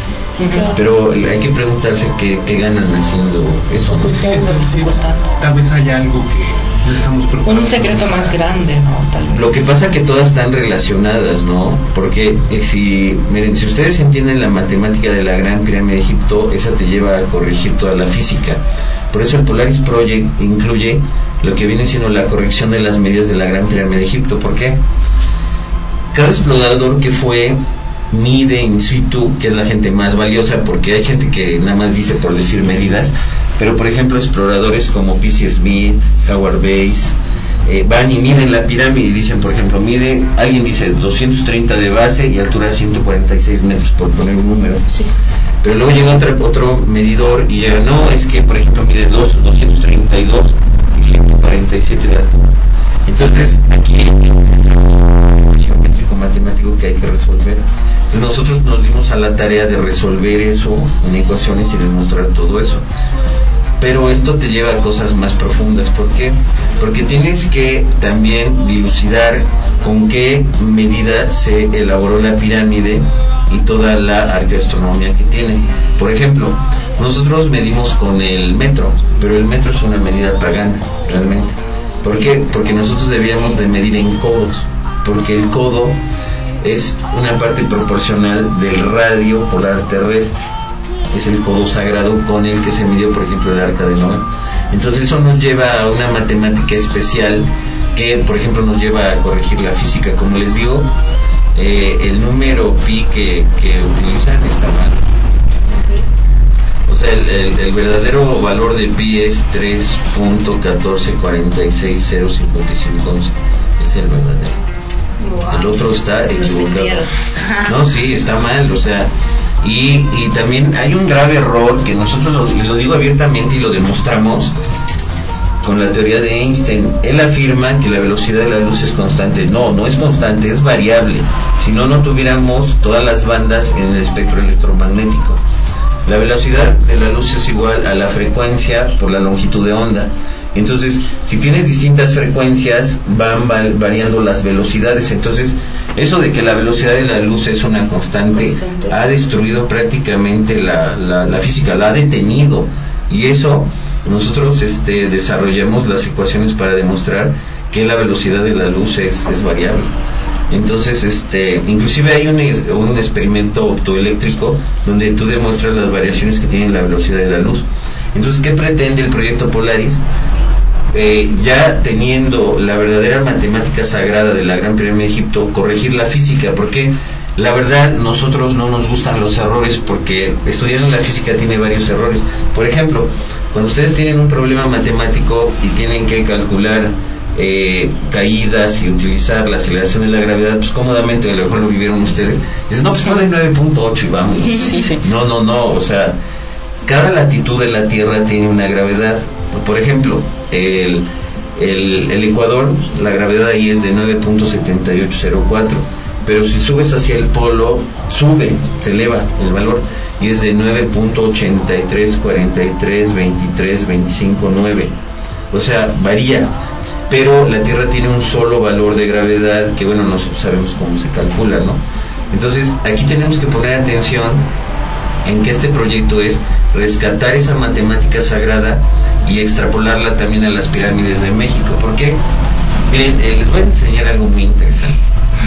Pero hay que preguntarse qué, qué ganan haciendo eso, ¿no? Sí, sí, sí. Tal vez haya algo que no estamos preparados. Un secreto más grande, ¿no? Tal vez. Lo que pasa que todas están relacionadas, ¿no? Porque eh, si, miren, si ustedes entienden la matemática de la Gran Pirámide de Egipto, esa te lleva a corregir toda la física. Por eso el Polaris Project incluye lo que viene siendo la corrección de las medidas de la Gran Pirámide de Egipto. ¿Por qué? Cada explorador que fue mide in situ, que es la gente más valiosa, porque hay gente que nada más dice por decir medidas, pero por ejemplo exploradores como P.C. Smith, Howard Bates, eh, van y miden la pirámide y dicen, por ejemplo, mide, alguien dice 230 de base y altura 146 metros, por poner un número. Pero luego llega otro, otro medidor y llega, no, es que por ejemplo mide dos- 232 y 147 de altura. Entonces, aquí geométrico matemático que hay que resolver. Nosotros nos dimos a la tarea de resolver eso en ecuaciones y demostrar todo eso. Pero esto te lleva a cosas más profundas. ¿Por qué? Porque tienes que también dilucidar con qué medida se elaboró la pirámide y toda la arqueoastronomía que tiene. Por ejemplo, nosotros medimos con el metro, pero el metro es una medida pagana, realmente. ¿Por qué? Porque nosotros debíamos de medir en codos, porque el codo es una parte proporcional del radio polar terrestre. Es el codo sagrado con el que se midió, por ejemplo, el arca de Noé. Entonces eso nos lleva a una matemática especial que, por ejemplo, nos lleva a corregir la física. Como les digo, eh, el número pi que, que utilizan está mal. O sea, el, el- el verdadero valor de pi es 3.144605511. Es el verdadero. El otro está equivocado. No, sí, está mal, o sea, y, y también hay un grave error que nosotros, lo, y lo digo abiertamente y lo demostramos con la teoría de Einstein. Él afirma que la velocidad de la luz es constante. No, no es constante, es variable. Si no, no tuviéramos todas las bandas en el espectro electromagnético. La velocidad de la luz es igual a la frecuencia por la longitud de onda. Entonces, si tienes distintas frecuencias, van val- variando las velocidades. Entonces, eso de que la velocidad de la luz es una constante, Constante. ha destruido prácticamente la, la- la física, la ha detenido. Y eso, nosotros este, desarrollamos las ecuaciones para demostrar que la velocidad de la luz es, es variable. Entonces, este, inclusive hay un, un experimento optoeléctrico donde tú demuestras las variaciones que tiene la velocidad de la luz. Entonces, ¿qué pretende el proyecto Polaris? Eh, ya teniendo la verdadera matemática sagrada de la Gran Pirámide de Egipto, corregir la física, porque la verdad nosotros no nos gustan los errores, porque estudiando la física tiene varios errores. Por ejemplo, cuando ustedes tienen un problema matemático y tienen que calcular eh, caídas y utilizar la aceleración de la gravedad, pues cómodamente, a lo mejor lo vivieron ustedes, dicen, no, pues ponle 9.8 y vamos. Sí, sí. No, no, no, o sea, cada latitud de la Tierra tiene una gravedad. Por ejemplo, el, el, Ecuador, la gravedad ahí es de 9.7804, pero si subes hacia el polo, sube, se eleva el valor y es de 9.83432325.9. O sea, varía, pero la Tierra tiene un solo valor de gravedad que, bueno, nosotros sabemos cómo se calcula, ¿no? Entonces, aquí tenemos que poner atención en que este proyecto es rescatar esa matemática sagrada y extrapolarla también a las pirámides de México. ¿Por qué? Miren, eh, les voy a enseñar algo muy interesante.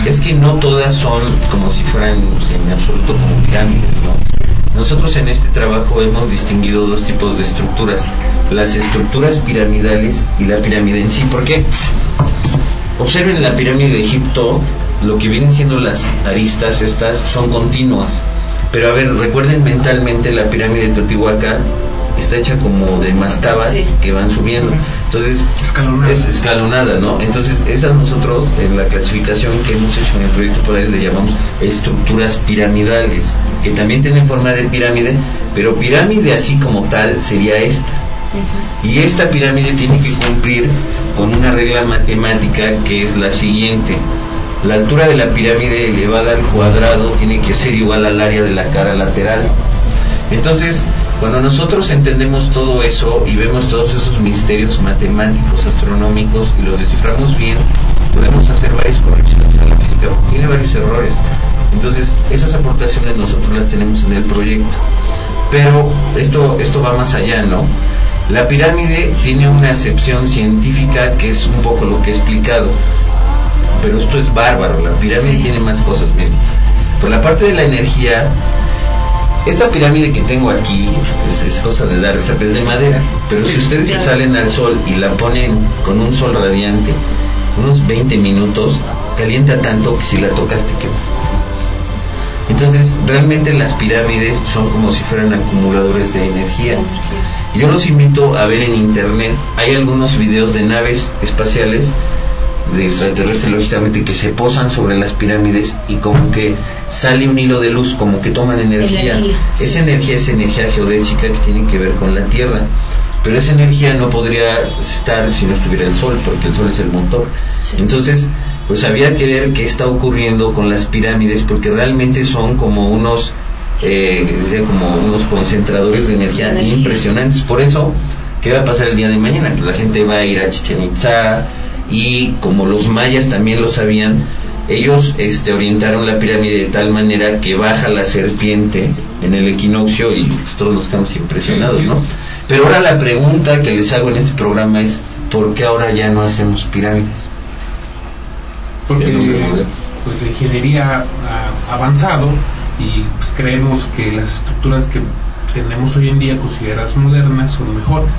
Es que no todas son como si fueran en absoluto como pirámides, ¿no? Nosotros en este trabajo hemos distinguido dos tipos de estructuras, las estructuras piramidales y la pirámide en sí. ¿Por qué? Observen la pirámide de Egipto, lo que vienen siendo las aristas estas son continuas. Pero a ver, recuerden mentalmente la pirámide de Teotihuacán está hecha como de mastabas Sí. que van subiendo. Entonces, Escalonada. es escalonada, ¿no? Entonces, esas nosotros en la clasificación que hemos hecho en el proyecto Polaris le llamamos estructuras piramidales, que también tienen forma de pirámide, pero pirámide así como tal sería esta. Y esta pirámide tiene que cumplir con una regla matemática que es la siguiente. La altura de la pirámide elevada al cuadrado tiene que ser igual al área de la cara lateral. Entonces, cuando nosotros entendemos todo eso y vemos todos esos misterios matemáticos, astronómicos y los desciframos bien, podemos hacer varias correcciones a la física, tiene varios errores. Entonces, esas aportaciones nosotros las tenemos en el proyecto. Pero esto, esto va más allá, ¿no? La pirámide tiene una acepción científica que es un poco lo que he explicado, pero esto es bárbaro, la pirámide tiene más cosas, bien. Por la parte de la energía, esta pirámide que tengo aquí es, es cosa de dar, es de madera, pero si ustedes se salen al sol y la ponen con un sol radiante, unos 20 minutos, calienta tanto que si la tocas te quemas. Entonces, realmente las pirámides son como si fueran acumuladores de energía. Yo los invito a ver en internet, hay algunos videos de naves espaciales de extraterrestres lógicamente que se posan sobre las pirámides y como que sale un hilo de luz, como que toman energía. Esa energía es energía geodésica que tiene que ver con la Tierra. Pero esa energía no podría estar si no estuviera el Sol, porque el Sol es el motor. Entonces, pues había que ver qué está ocurriendo con las pirámides, porque realmente son como unos, eh, como unos concentradores de energía Energía. impresionantes. Por eso, ¿qué va a pasar el día de mañana? Pues la gente va a ir a Chichen Itza y como los mayas también lo sabían, ellos este, orientaron la pirámide de tal manera que baja la serpiente en el equinoccio y pues, todos nos quedamos impresionados, ¿no? Pero ahora la pregunta que les hago en este programa es, ¿por qué ahora ya no hacemos pirámides? porque pues la ingeniería ha avanzado y pues, creemos que las estructuras que tenemos hoy en día consideradas modernas son mejores.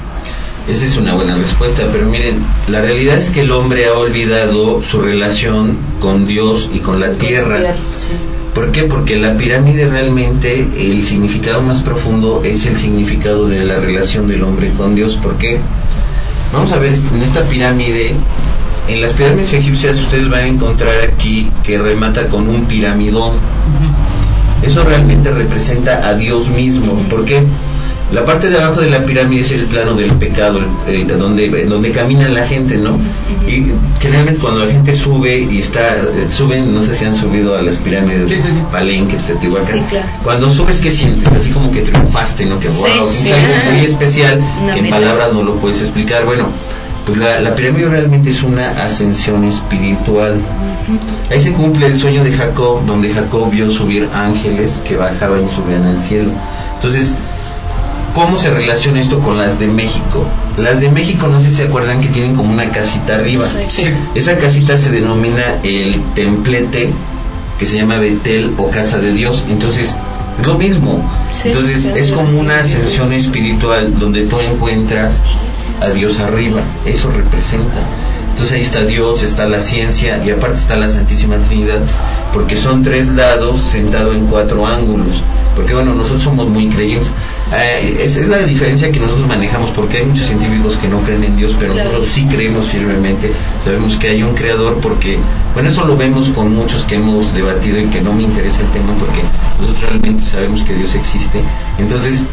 Esa es una buena respuesta, pero miren, la realidad es que el hombre ha olvidado su relación con Dios y con la tierra. sí. ¿Por qué? Porque la pirámide realmente, el significado más profundo es el significado de la relación del hombre con Dios. ¿Por qué? Vamos a ver, en esta pirámide, en las pirámides egipcias ustedes van a encontrar aquí que remata con un piramidón. Eso realmente representa a Dios mismo. ¿Por qué? La parte de abajo de la pirámide es el plano del pecado, el- el- donde, donde camina la gente, ¿no? Y generalmente cuando la gente sube y está, eh, suben, no sé si han subido a las pirámides Sí, sí, sí. de Palenque, Teotihuacán. Sí, claro. Cuando subes, ¿qué sientes? Así como que triunfaste, ¿no? Que wow, sí. es algo muy especial que en palabras no lo puedes explicar. Bueno, pues la, la pirámide realmente es una ascensión espiritual. Ahí se cumple el sueño de Jacob, donde Jacob vio subir ángeles que bajaban y subían al cielo. Entonces, ¿cómo se relaciona esto con las de México? Las de México, no sé si se acuerdan que tienen como una casita arriba. Sí. Esa casita se denomina el templete, que se llama Betel o casa de Dios. Entonces, es lo mismo. Sí, Entonces, sí, es como sí, una sí. ascensión espiritual donde tú encuentras a Dios arriba. Eso representa. Entonces ahí está Dios, está la ciencia y aparte está la Santísima Trinidad, porque son tres lados sentado en cuatro ángulos. Porque bueno, nosotros somos muy creyentes. Eh, esa es la diferencia que nosotros manejamos, porque hay muchos científicos que no creen en Dios, pero Claro. nosotros sí creemos firmemente. Sabemos que hay un creador, porque, bueno, eso lo vemos con muchos que hemos debatido y que no me interesa el tema, porque nosotros realmente sabemos que Dios existe. Entonces,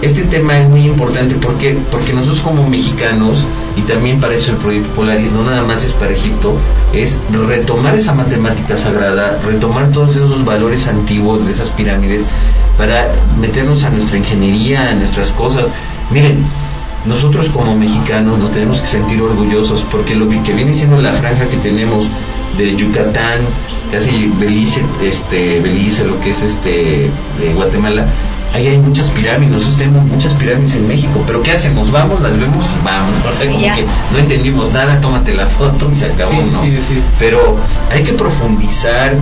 este tema es muy importante porque porque nosotros como mexicanos y también para eso el proyecto Polaris no nada más es para Egipto es retomar esa matemática sagrada retomar todos esos valores antiguos de esas pirámides para meternos a nuestra ingeniería a nuestras cosas. Miren nosotros como mexicanos nos tenemos que sentir orgullosos porque lo que viene siendo la franja que tenemos de Yucatán casi Belice este Belice lo que es este de Guatemala ahí hay muchas pirámides, nosotros tenemos muchas pirámides en México, pero ¿qué hacemos? Vamos, las vemos y vamos, o sea, como que no entendimos nada, tómate la foto y se acabó, Sí, ¿no? sí, sí. Pero hay que profundizar,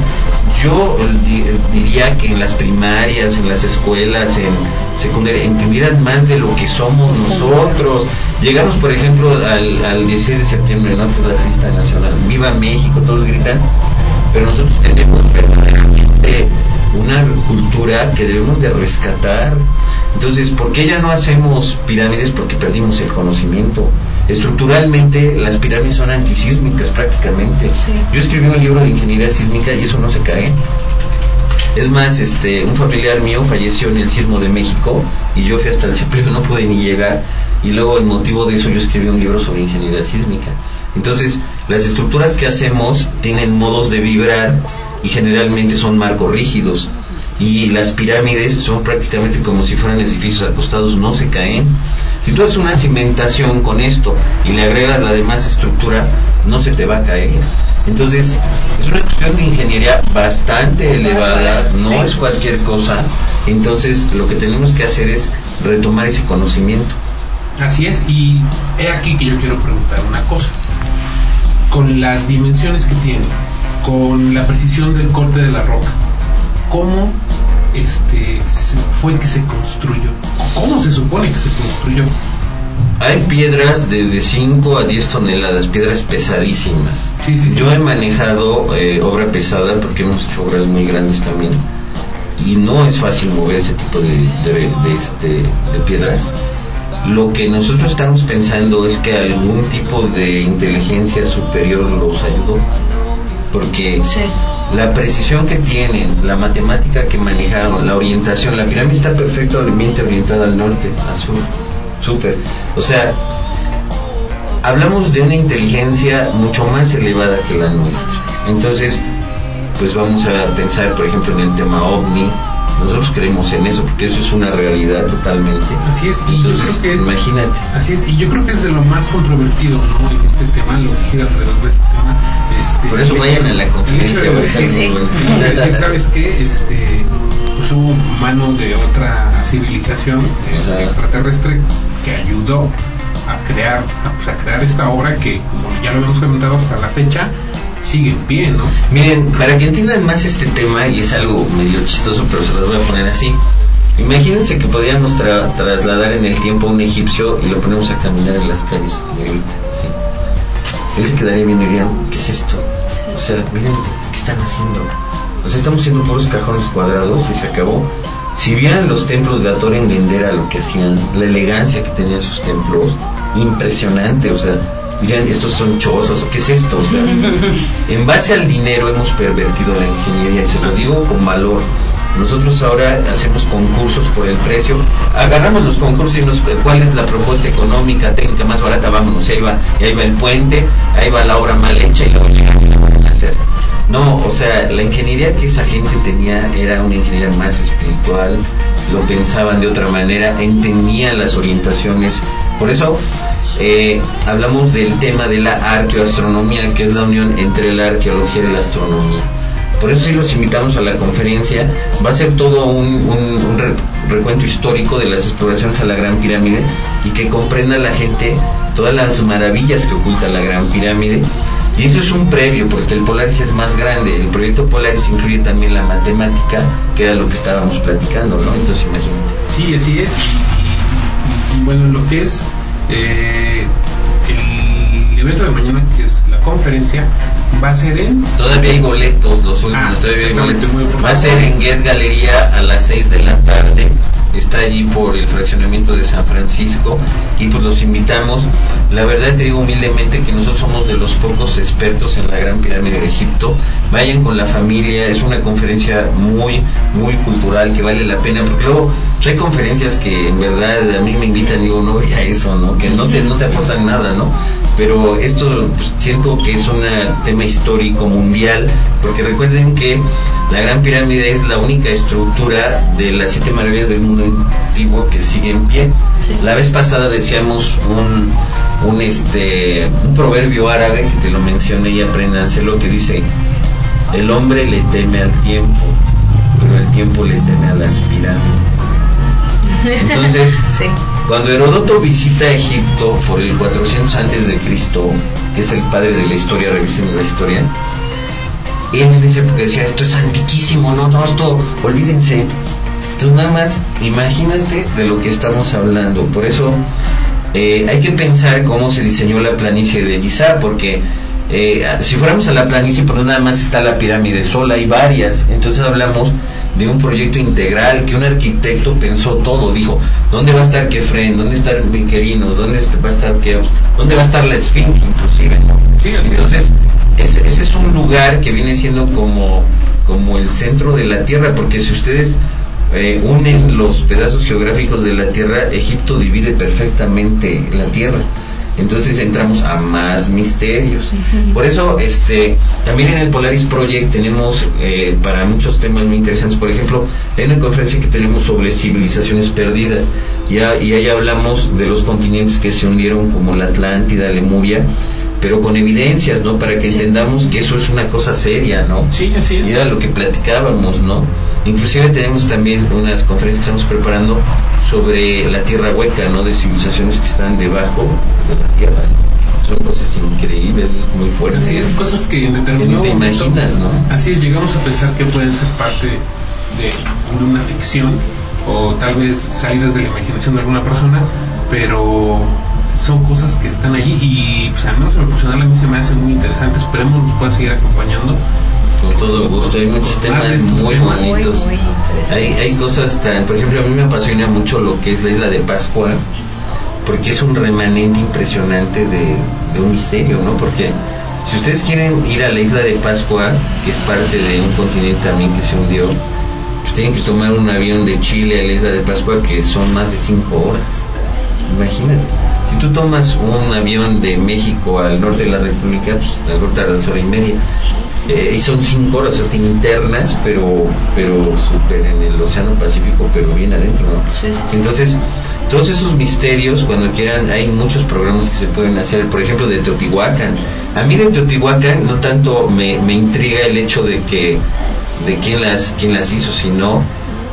yo di- diría que en las primarias, en las escuelas, en secundaria, entendieran más de lo que somos nosotros. Llegamos, por ejemplo, al, al 16 de septiembre, ¿no? Es la fiesta nacional, viva México, todos gritan, pero nosotros tenemos verdaderamente una cultura que debemos de rescatar. Entonces, ¿por qué ya no hacemos pirámides? Porque perdimos el conocimiento. Estructuralmente, las pirámides son antisísmicas prácticamente. Yo escribí un libro de ingeniería sísmica y eso no se cae. Es más, este, un familiar mío falleció en el sismo de México y yo fui hasta el sepelio, no pude ni llegar. Y luego, en motivo de eso, yo escribí un libro sobre ingeniería sísmica. Entonces, las estructuras que hacemos tienen modos de vibrar y generalmente son marcos rígidos. Y las pirámides son prácticamente como si fueran edificios acostados, no se caen. Si tú haces una cimentación con esto y le agregas la demás estructura, no se te va a caer. Entonces, es una cuestión de ingeniería bastante elevada, no es cualquier cosa. Entonces, lo que tenemos que hacer es retomar ese conocimiento. Así es, y he aquí que yo quiero preguntar una cosa. Con las dimensiones que tiene, con la precisión del corte de la roca, ¿cómo este fue que se construyó? ¿Cómo se supone que se construyó? Hay piedras desde 5 a 10 toneladas, piedras pesadísimas. Sí, sí, sí. Yo he manejado eh, obra pesada porque hemos hecho obras muy grandes también. Y no es fácil mover ese tipo de, de- de, este, de piedras. Lo que nosotros estamos pensando es que algún tipo de inteligencia superior los ayudó. Porque Sí. la precisión que tienen, la matemática que manejaron, la orientación, la pirámide está perfectamente orientada al norte, al sur. Súper. O sea, hablamos de una inteligencia mucho más elevada que la nuestra. Entonces, pues vamos a pensar, por ejemplo, en el tema ovni. Nosotros creemos en eso porque eso es una realidad totalmente. Así es, y yo Entonces, creo que es imagínate. Así es, y yo creo que es de lo más controvertido, ¿no? En este tema, lo que gira alrededor de este tema. Este, Por eso el vayan a la conferencia, va a estar muy sí, decir, ¿sabes qué? Este, pues hubo mano de otra civilización este, extraterrestre que ayudó a crear, a, pues, a crear esta obra que, como ya lo hemos comentado hasta la fecha, sigue en ¿no? Miren, para que entiendan más este tema, y es algo medio chistoso, pero se los voy a poner así. Imagínense que podíamos tra- trasladar en el tiempo a un egipcio y lo ponemos a caminar en las calles y grita, ¿sí? Él se quedaría viendo y diría, ¿qué es esto? O sea, miren, ¿qué están haciendo? O sea, estamos haciendo puros cajones cuadrados y se acabó. Si vieran los templos de Ator en Gendera lo que hacían, la elegancia que tenían sus templos, impresionante, o sea, dirían, estos son chozos, ¿o qué es esto? O sea, en base al dinero hemos pervertido la ingeniería y se lo digo con valor. Nosotros ahora hacemos concursos por el precio, agarramos los concursos y nos, cuál es la propuesta económica, técnica más barata, vámonos, ahí va, ahí va el puente, ahí va la obra mal hecha y luego van a hacer. No, o sea, la ingeniería que esa gente tenía era una ingeniería más espiritual, lo pensaban de otra manera, entendían las orientaciones. Por eso eh, hablamos del tema de la arqueoastronomía, que es la unión entre la arqueología y la astronomía. Por eso sí los invitamos a la conferencia. Va a ser todo un, un- un re- recuento histórico de las exploraciones a la Gran Pirámide y que comprenda la gente todas las maravillas que oculta la Gran Pirámide. Y eso es un previo, porque el Polaris es más grande. El proyecto Polaris incluye también la matemática, que era lo que estábamos platicando, ¿no? Entonces imagínate. Sí, así es. Bueno, lo que es eh, el evento de mañana, que es la conferencia, va a ser en Todavía hay boletos, los últimos, Ah, todavía hay boletos. Va a ser en Get Galería a las 6 de la tarde. Está allí por el fraccionamiento de San Francisco y pues los invitamos. La verdad te digo humildemente que nosotros somos de los pocos expertos en la Gran Pirámide de Egipto. Vayan con la familia, es una conferencia muy, muy cultural que vale la pena porque luego pues, hay conferencias que en verdad a mí me invitan y digo, no, ya eso, ¿no? Que no te, no te aportan nada, ¿no? Pero esto pues, siento que es un tema histórico mundial, porque recuerden que la Gran Pirámide es la única estructura de las siete maravillas del mundo antiguo que sigue en pie. La vez pasada decíamos un, un, este, un proverbio árabe que te lo mencioné y apréndanselo que dice, el hombre le teme al tiempo, pero el tiempo le teme a las pirámides. Entonces, Sí. Cuando Heródoto visita Egipto por el 400 antes de Cristo, que es el padre de la historia, revisen la historia, él esa época decía, esto es antiquísimo, no, no, esto, olvídense. Entonces nada más, imagínate de lo que estamos hablando. Por eso eh, hay que pensar cómo se diseñó la planicie de Giza, porque eh, si fuéramos a la planicie, pues no nada más está la pirámide sola, hay varias. Entonces hablamos de un proyecto integral que un arquitecto pensó todo, dijo, ¿dónde va a estar Kefren? ¿Dónde está Miquerinos? ¿Dónde va a estar Keops? ¿Dónde va a estar la Esfinge inclusive? Entonces, ese, ese es un lugar que viene siendo como, como el centro de la Tierra, porque si ustedes eh, unen los pedazos geográficos de la Tierra, Egipto divide perfectamente la Tierra. Entonces entramos a más misterios. Por eso, este, también en el Polaris Project tenemos eh, para muchos temas muy interesantes. Por ejemplo, hay una conferencia que tenemos sobre civilizaciones perdidas. Ya, y ahí hablamos de los continentes que se hundieron, como la Atlántida, Lemuria, pero con evidencias, ¿no? Para que entendamos que eso es una cosa seria, ¿no? Sí, así es. Y era lo que platicábamos, ¿no? Inclusive tenemos también unas conferencias que estamos preparando sobre la tierra hueca, ¿no? De civilizaciones que están debajo de la tierra. ¿no? Son cosas increíbles, es muy fuerte. Así es, cosas que en determinado Que te momento- imaginas, ¿no? Así es, llegamos a pensar que pueden ser parte de, de una ficción o tal vez salidas de la imaginación de alguna persona, pero son cosas que están allí y pues, al menos en lo personal a mí se me hace muy interesante. Esperemos nos pueda seguir acompañando. Con todo gusto, hay muchos temas muy temas. bonitos. Muy, muy interesantes. Hay, hay cosas tan, por ejemplo, a mí me apasiona mucho lo que es la isla de Pascua, porque es un remanente impresionante de, de un misterio, ¿no? Porque si ustedes quieren ir a la isla de Pascua, que es parte de un continente también que se hundió, pues tienen que tomar un avión de Chile a la isla de Pascua, que son más de cinco horas. Imagínate, si tú tomas un avión de México al norte de la República, pues a lo mejor tardas hora y media. Eh, y son cinco horas, o sea, te internas, pero, pero súper en el Océano Pacífico, pero bien adentro, ¿no? Sí, sí, sí. Entonces, todos esos misterios, cuando quieran, hay muchos programas que se pueden hacer, por ejemplo, de Teotihuacán. A mí de Teotihuacán no tanto me, me intriga el hecho de que, de quién las, quién las hizo, sino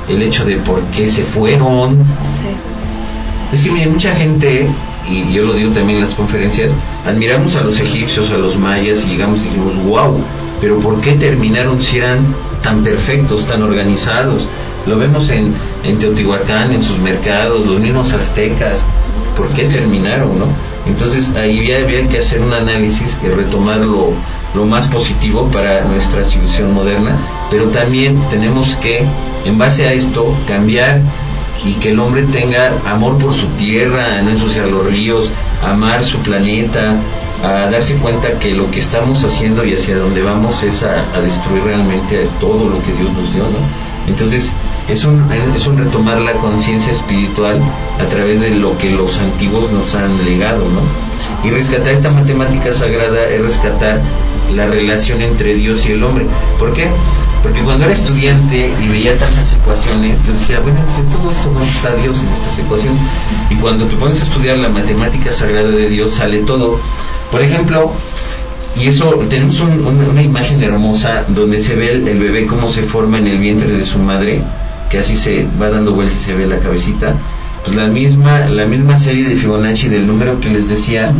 el hecho de por qué se fueron, Sí. es que miren, mucha gente, y yo lo digo también en las conferencias, admiramos a los egipcios, a los mayas y llegamos y dijimos, wow, pero ¿por qué terminaron si eran tan perfectos, tan organizados? Lo vemos en, en Teotihuacán, en sus mercados, los mismos aztecas. ¿Por qué terminaron, no? Entonces ahí había que hacer un análisis y retomar lo, lo más positivo para nuestra civilización moderna, pero también tenemos que, en base a esto, cambiar y que el hombre tenga amor por su tierra, no ensuciar los ríos, amar su planeta, a darse cuenta que lo que estamos haciendo y hacia dónde vamos es a, destruir realmente todo lo que Dios nos dio, ¿no? Entonces, es un, es un retomar la conciencia espiritual a través de lo que los antiguos nos han legado, ¿no? Y rescatar esta matemática sagrada es rescatar la relación entre Dios y el hombre. ¿Por qué? Porque cuando era estudiante y veía tantas ecuaciones, yo decía, bueno, entre todo esto, ¿dónde está Dios en estas ecuaciones? Y cuando te pones a estudiar la matemática sagrada de Dios, sale todo. Por ejemplo, y eso, tenemos una imagen hermosa donde se ve el, bebé cómo se forma en el vientre de su madre, que así se va dando vueltas y se ve la cabecita. Pues la misma, la misma serie de Fibonacci del número que les decía,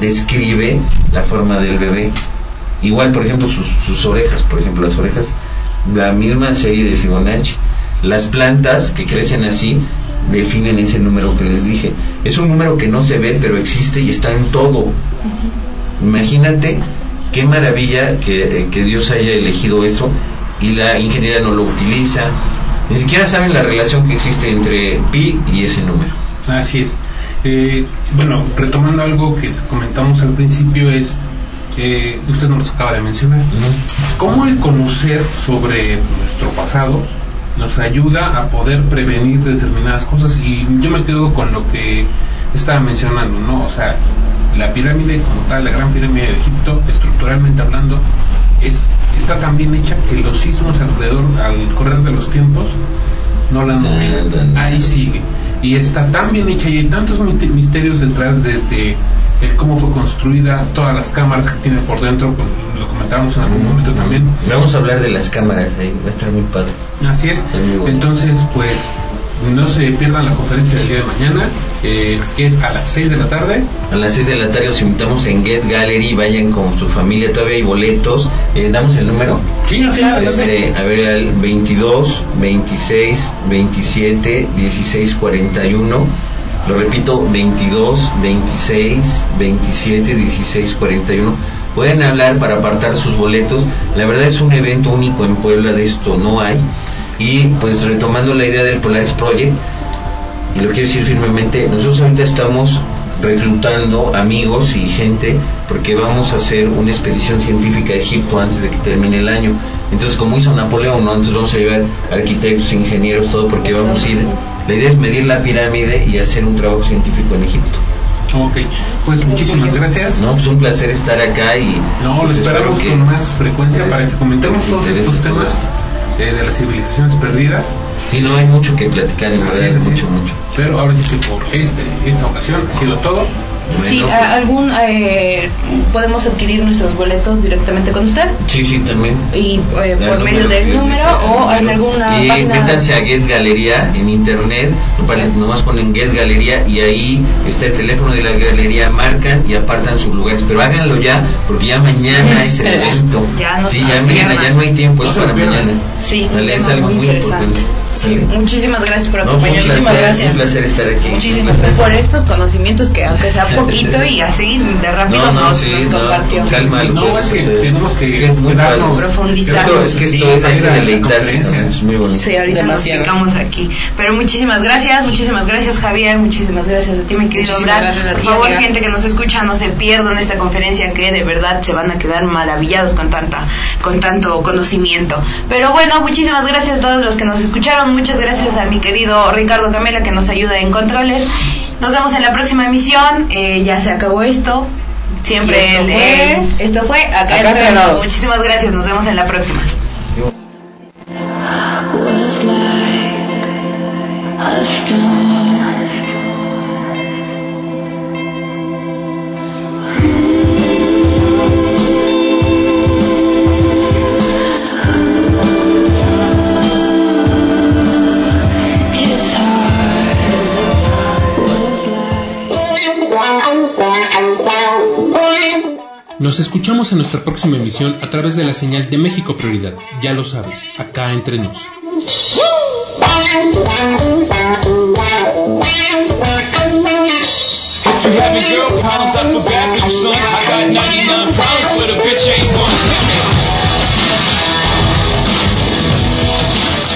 describe la forma del bebé. Igual, por ejemplo, sus, orejas, por ejemplo, las orejas, la misma serie de Fibonacci. Las plantas que crecen así definen ese número que les dije. Es un número que no se ve, pero existe y está en todo. Imagínate qué maravilla que, que, Dios haya elegido eso y la ingeniería no lo utiliza. Ni siquiera saben la relación que existe entre pi y ese número. Así es. Eh, bueno, retomando algo que comentamos al principio es usted nos lo acaba de mencionar, cómo el conocer sobre nuestro pasado nos ayuda a poder prevenir determinadas cosas y yo me quedo con lo que estaba mencionando, ¿no? O sea, la pirámide como tal, la gran pirámide de Egipto, estructuralmente hablando, es, está tan bien hecha que los sismos alrededor, al correr de los tiempos, no la han movido. Ahí sigue. Y está tan bien hecha y hay tantos misterios detrás desde el cómo fue construida, todas las cámaras que tiene por dentro, lo comentábamos en algún momento también. Vamos a hablar de las cámaras, ahí va a estar muy padre. Así es. Entonces, pues no se pierdan la conferencia del día de mañana, eh, que es a las 6 de la tarde. A las 6 de la tarde os invitamos en Get Gallery, vayan con su familia, todavía hay boletos. Eh, ¿Damos el número? Sí, claro. Este, a ver, al 22, 26, 27, 16, 41 lo repito, 22, 26, 27, 16, 41. Pueden hablar para apartar sus boletos. La verdad es un evento único en Puebla, de esto no hay. Y pues retomando la idea del Polaris Project, y lo quiero decir firmemente, nosotros ahorita estamos reclutando amigos y gente porque vamos a hacer una expedición científica a Egipto antes de que termine el año. Entonces, como hizo Napoleón, ¿no? entonces vamos a llevar arquitectos, ingenieros, todo porque vamos a ir. La idea es medir la pirámide y hacer un trabajo científico en Egipto. Ok, pues muchísimas gracias. No, pues un placer estar acá y. No, lo pues, esperamos con más frecuencia para que comentemos todos estos temas eh, de las civilizaciones perdidas Sí, no hay mucho que platicar, en verdad, mucho, mucho. Pero ahora sí que por este, esta ocasión ha sido todo. Sí, pues, algún eh, podemos adquirir nuestros boletos directamente con usted. Sí, sí, también. Y eh, por medio del número o en alguna y página. métanse a Get Galería en internet, nomás ponen Get Galería y ahí está el teléfono de la galería, marcan y apartan sus lugares. Pero háganlo ya, porque ya mañana es el evento. ya no sí, ya mañana, ya no hay tiempo, es para mañana. Sí, es algo muy, interesante. Sí, muchísimas gracias por acompañarnos. muchísimas gracias. Un placer estar aquí. Muchísimas gracias por estos conocimientos que aunque sea poquito y así de rápido no, no, nos, sí, compartió. calma, no, es que tenemos que es muy profundizar. Es que esto es, hay que deleitarse, es muy bonito. Sí, ahorita Demasiado. nos quedamos aquí. Pero muchísimas gracias, muchísimas gracias Javier, muchísimas gracias a ti mi querido Brad. Por favor, gente que nos escucha, no se pierdan esta conferencia que de verdad se van a quedar maravillados con tanta con tanto conocimiento. Pero bueno, muchísimas gracias a todos los que nos escucharon, muchas gracias a mi querido Ricardo Camela que nos ayuda en controles. Nos vemos en la próxima emisión. Eh, ya se acabó esto. Siempre esto, fue, esto fue acá, acá Muchísimas gracias. Nos vemos en la próxima. Nos escuchamos en nuestra próxima emisión a través de la señal de México Prioridad. Ya lo sabes, acá entre nos. If you having girl problems, I feel bad for you, son. I got 99 problems, but a bitch ain't one.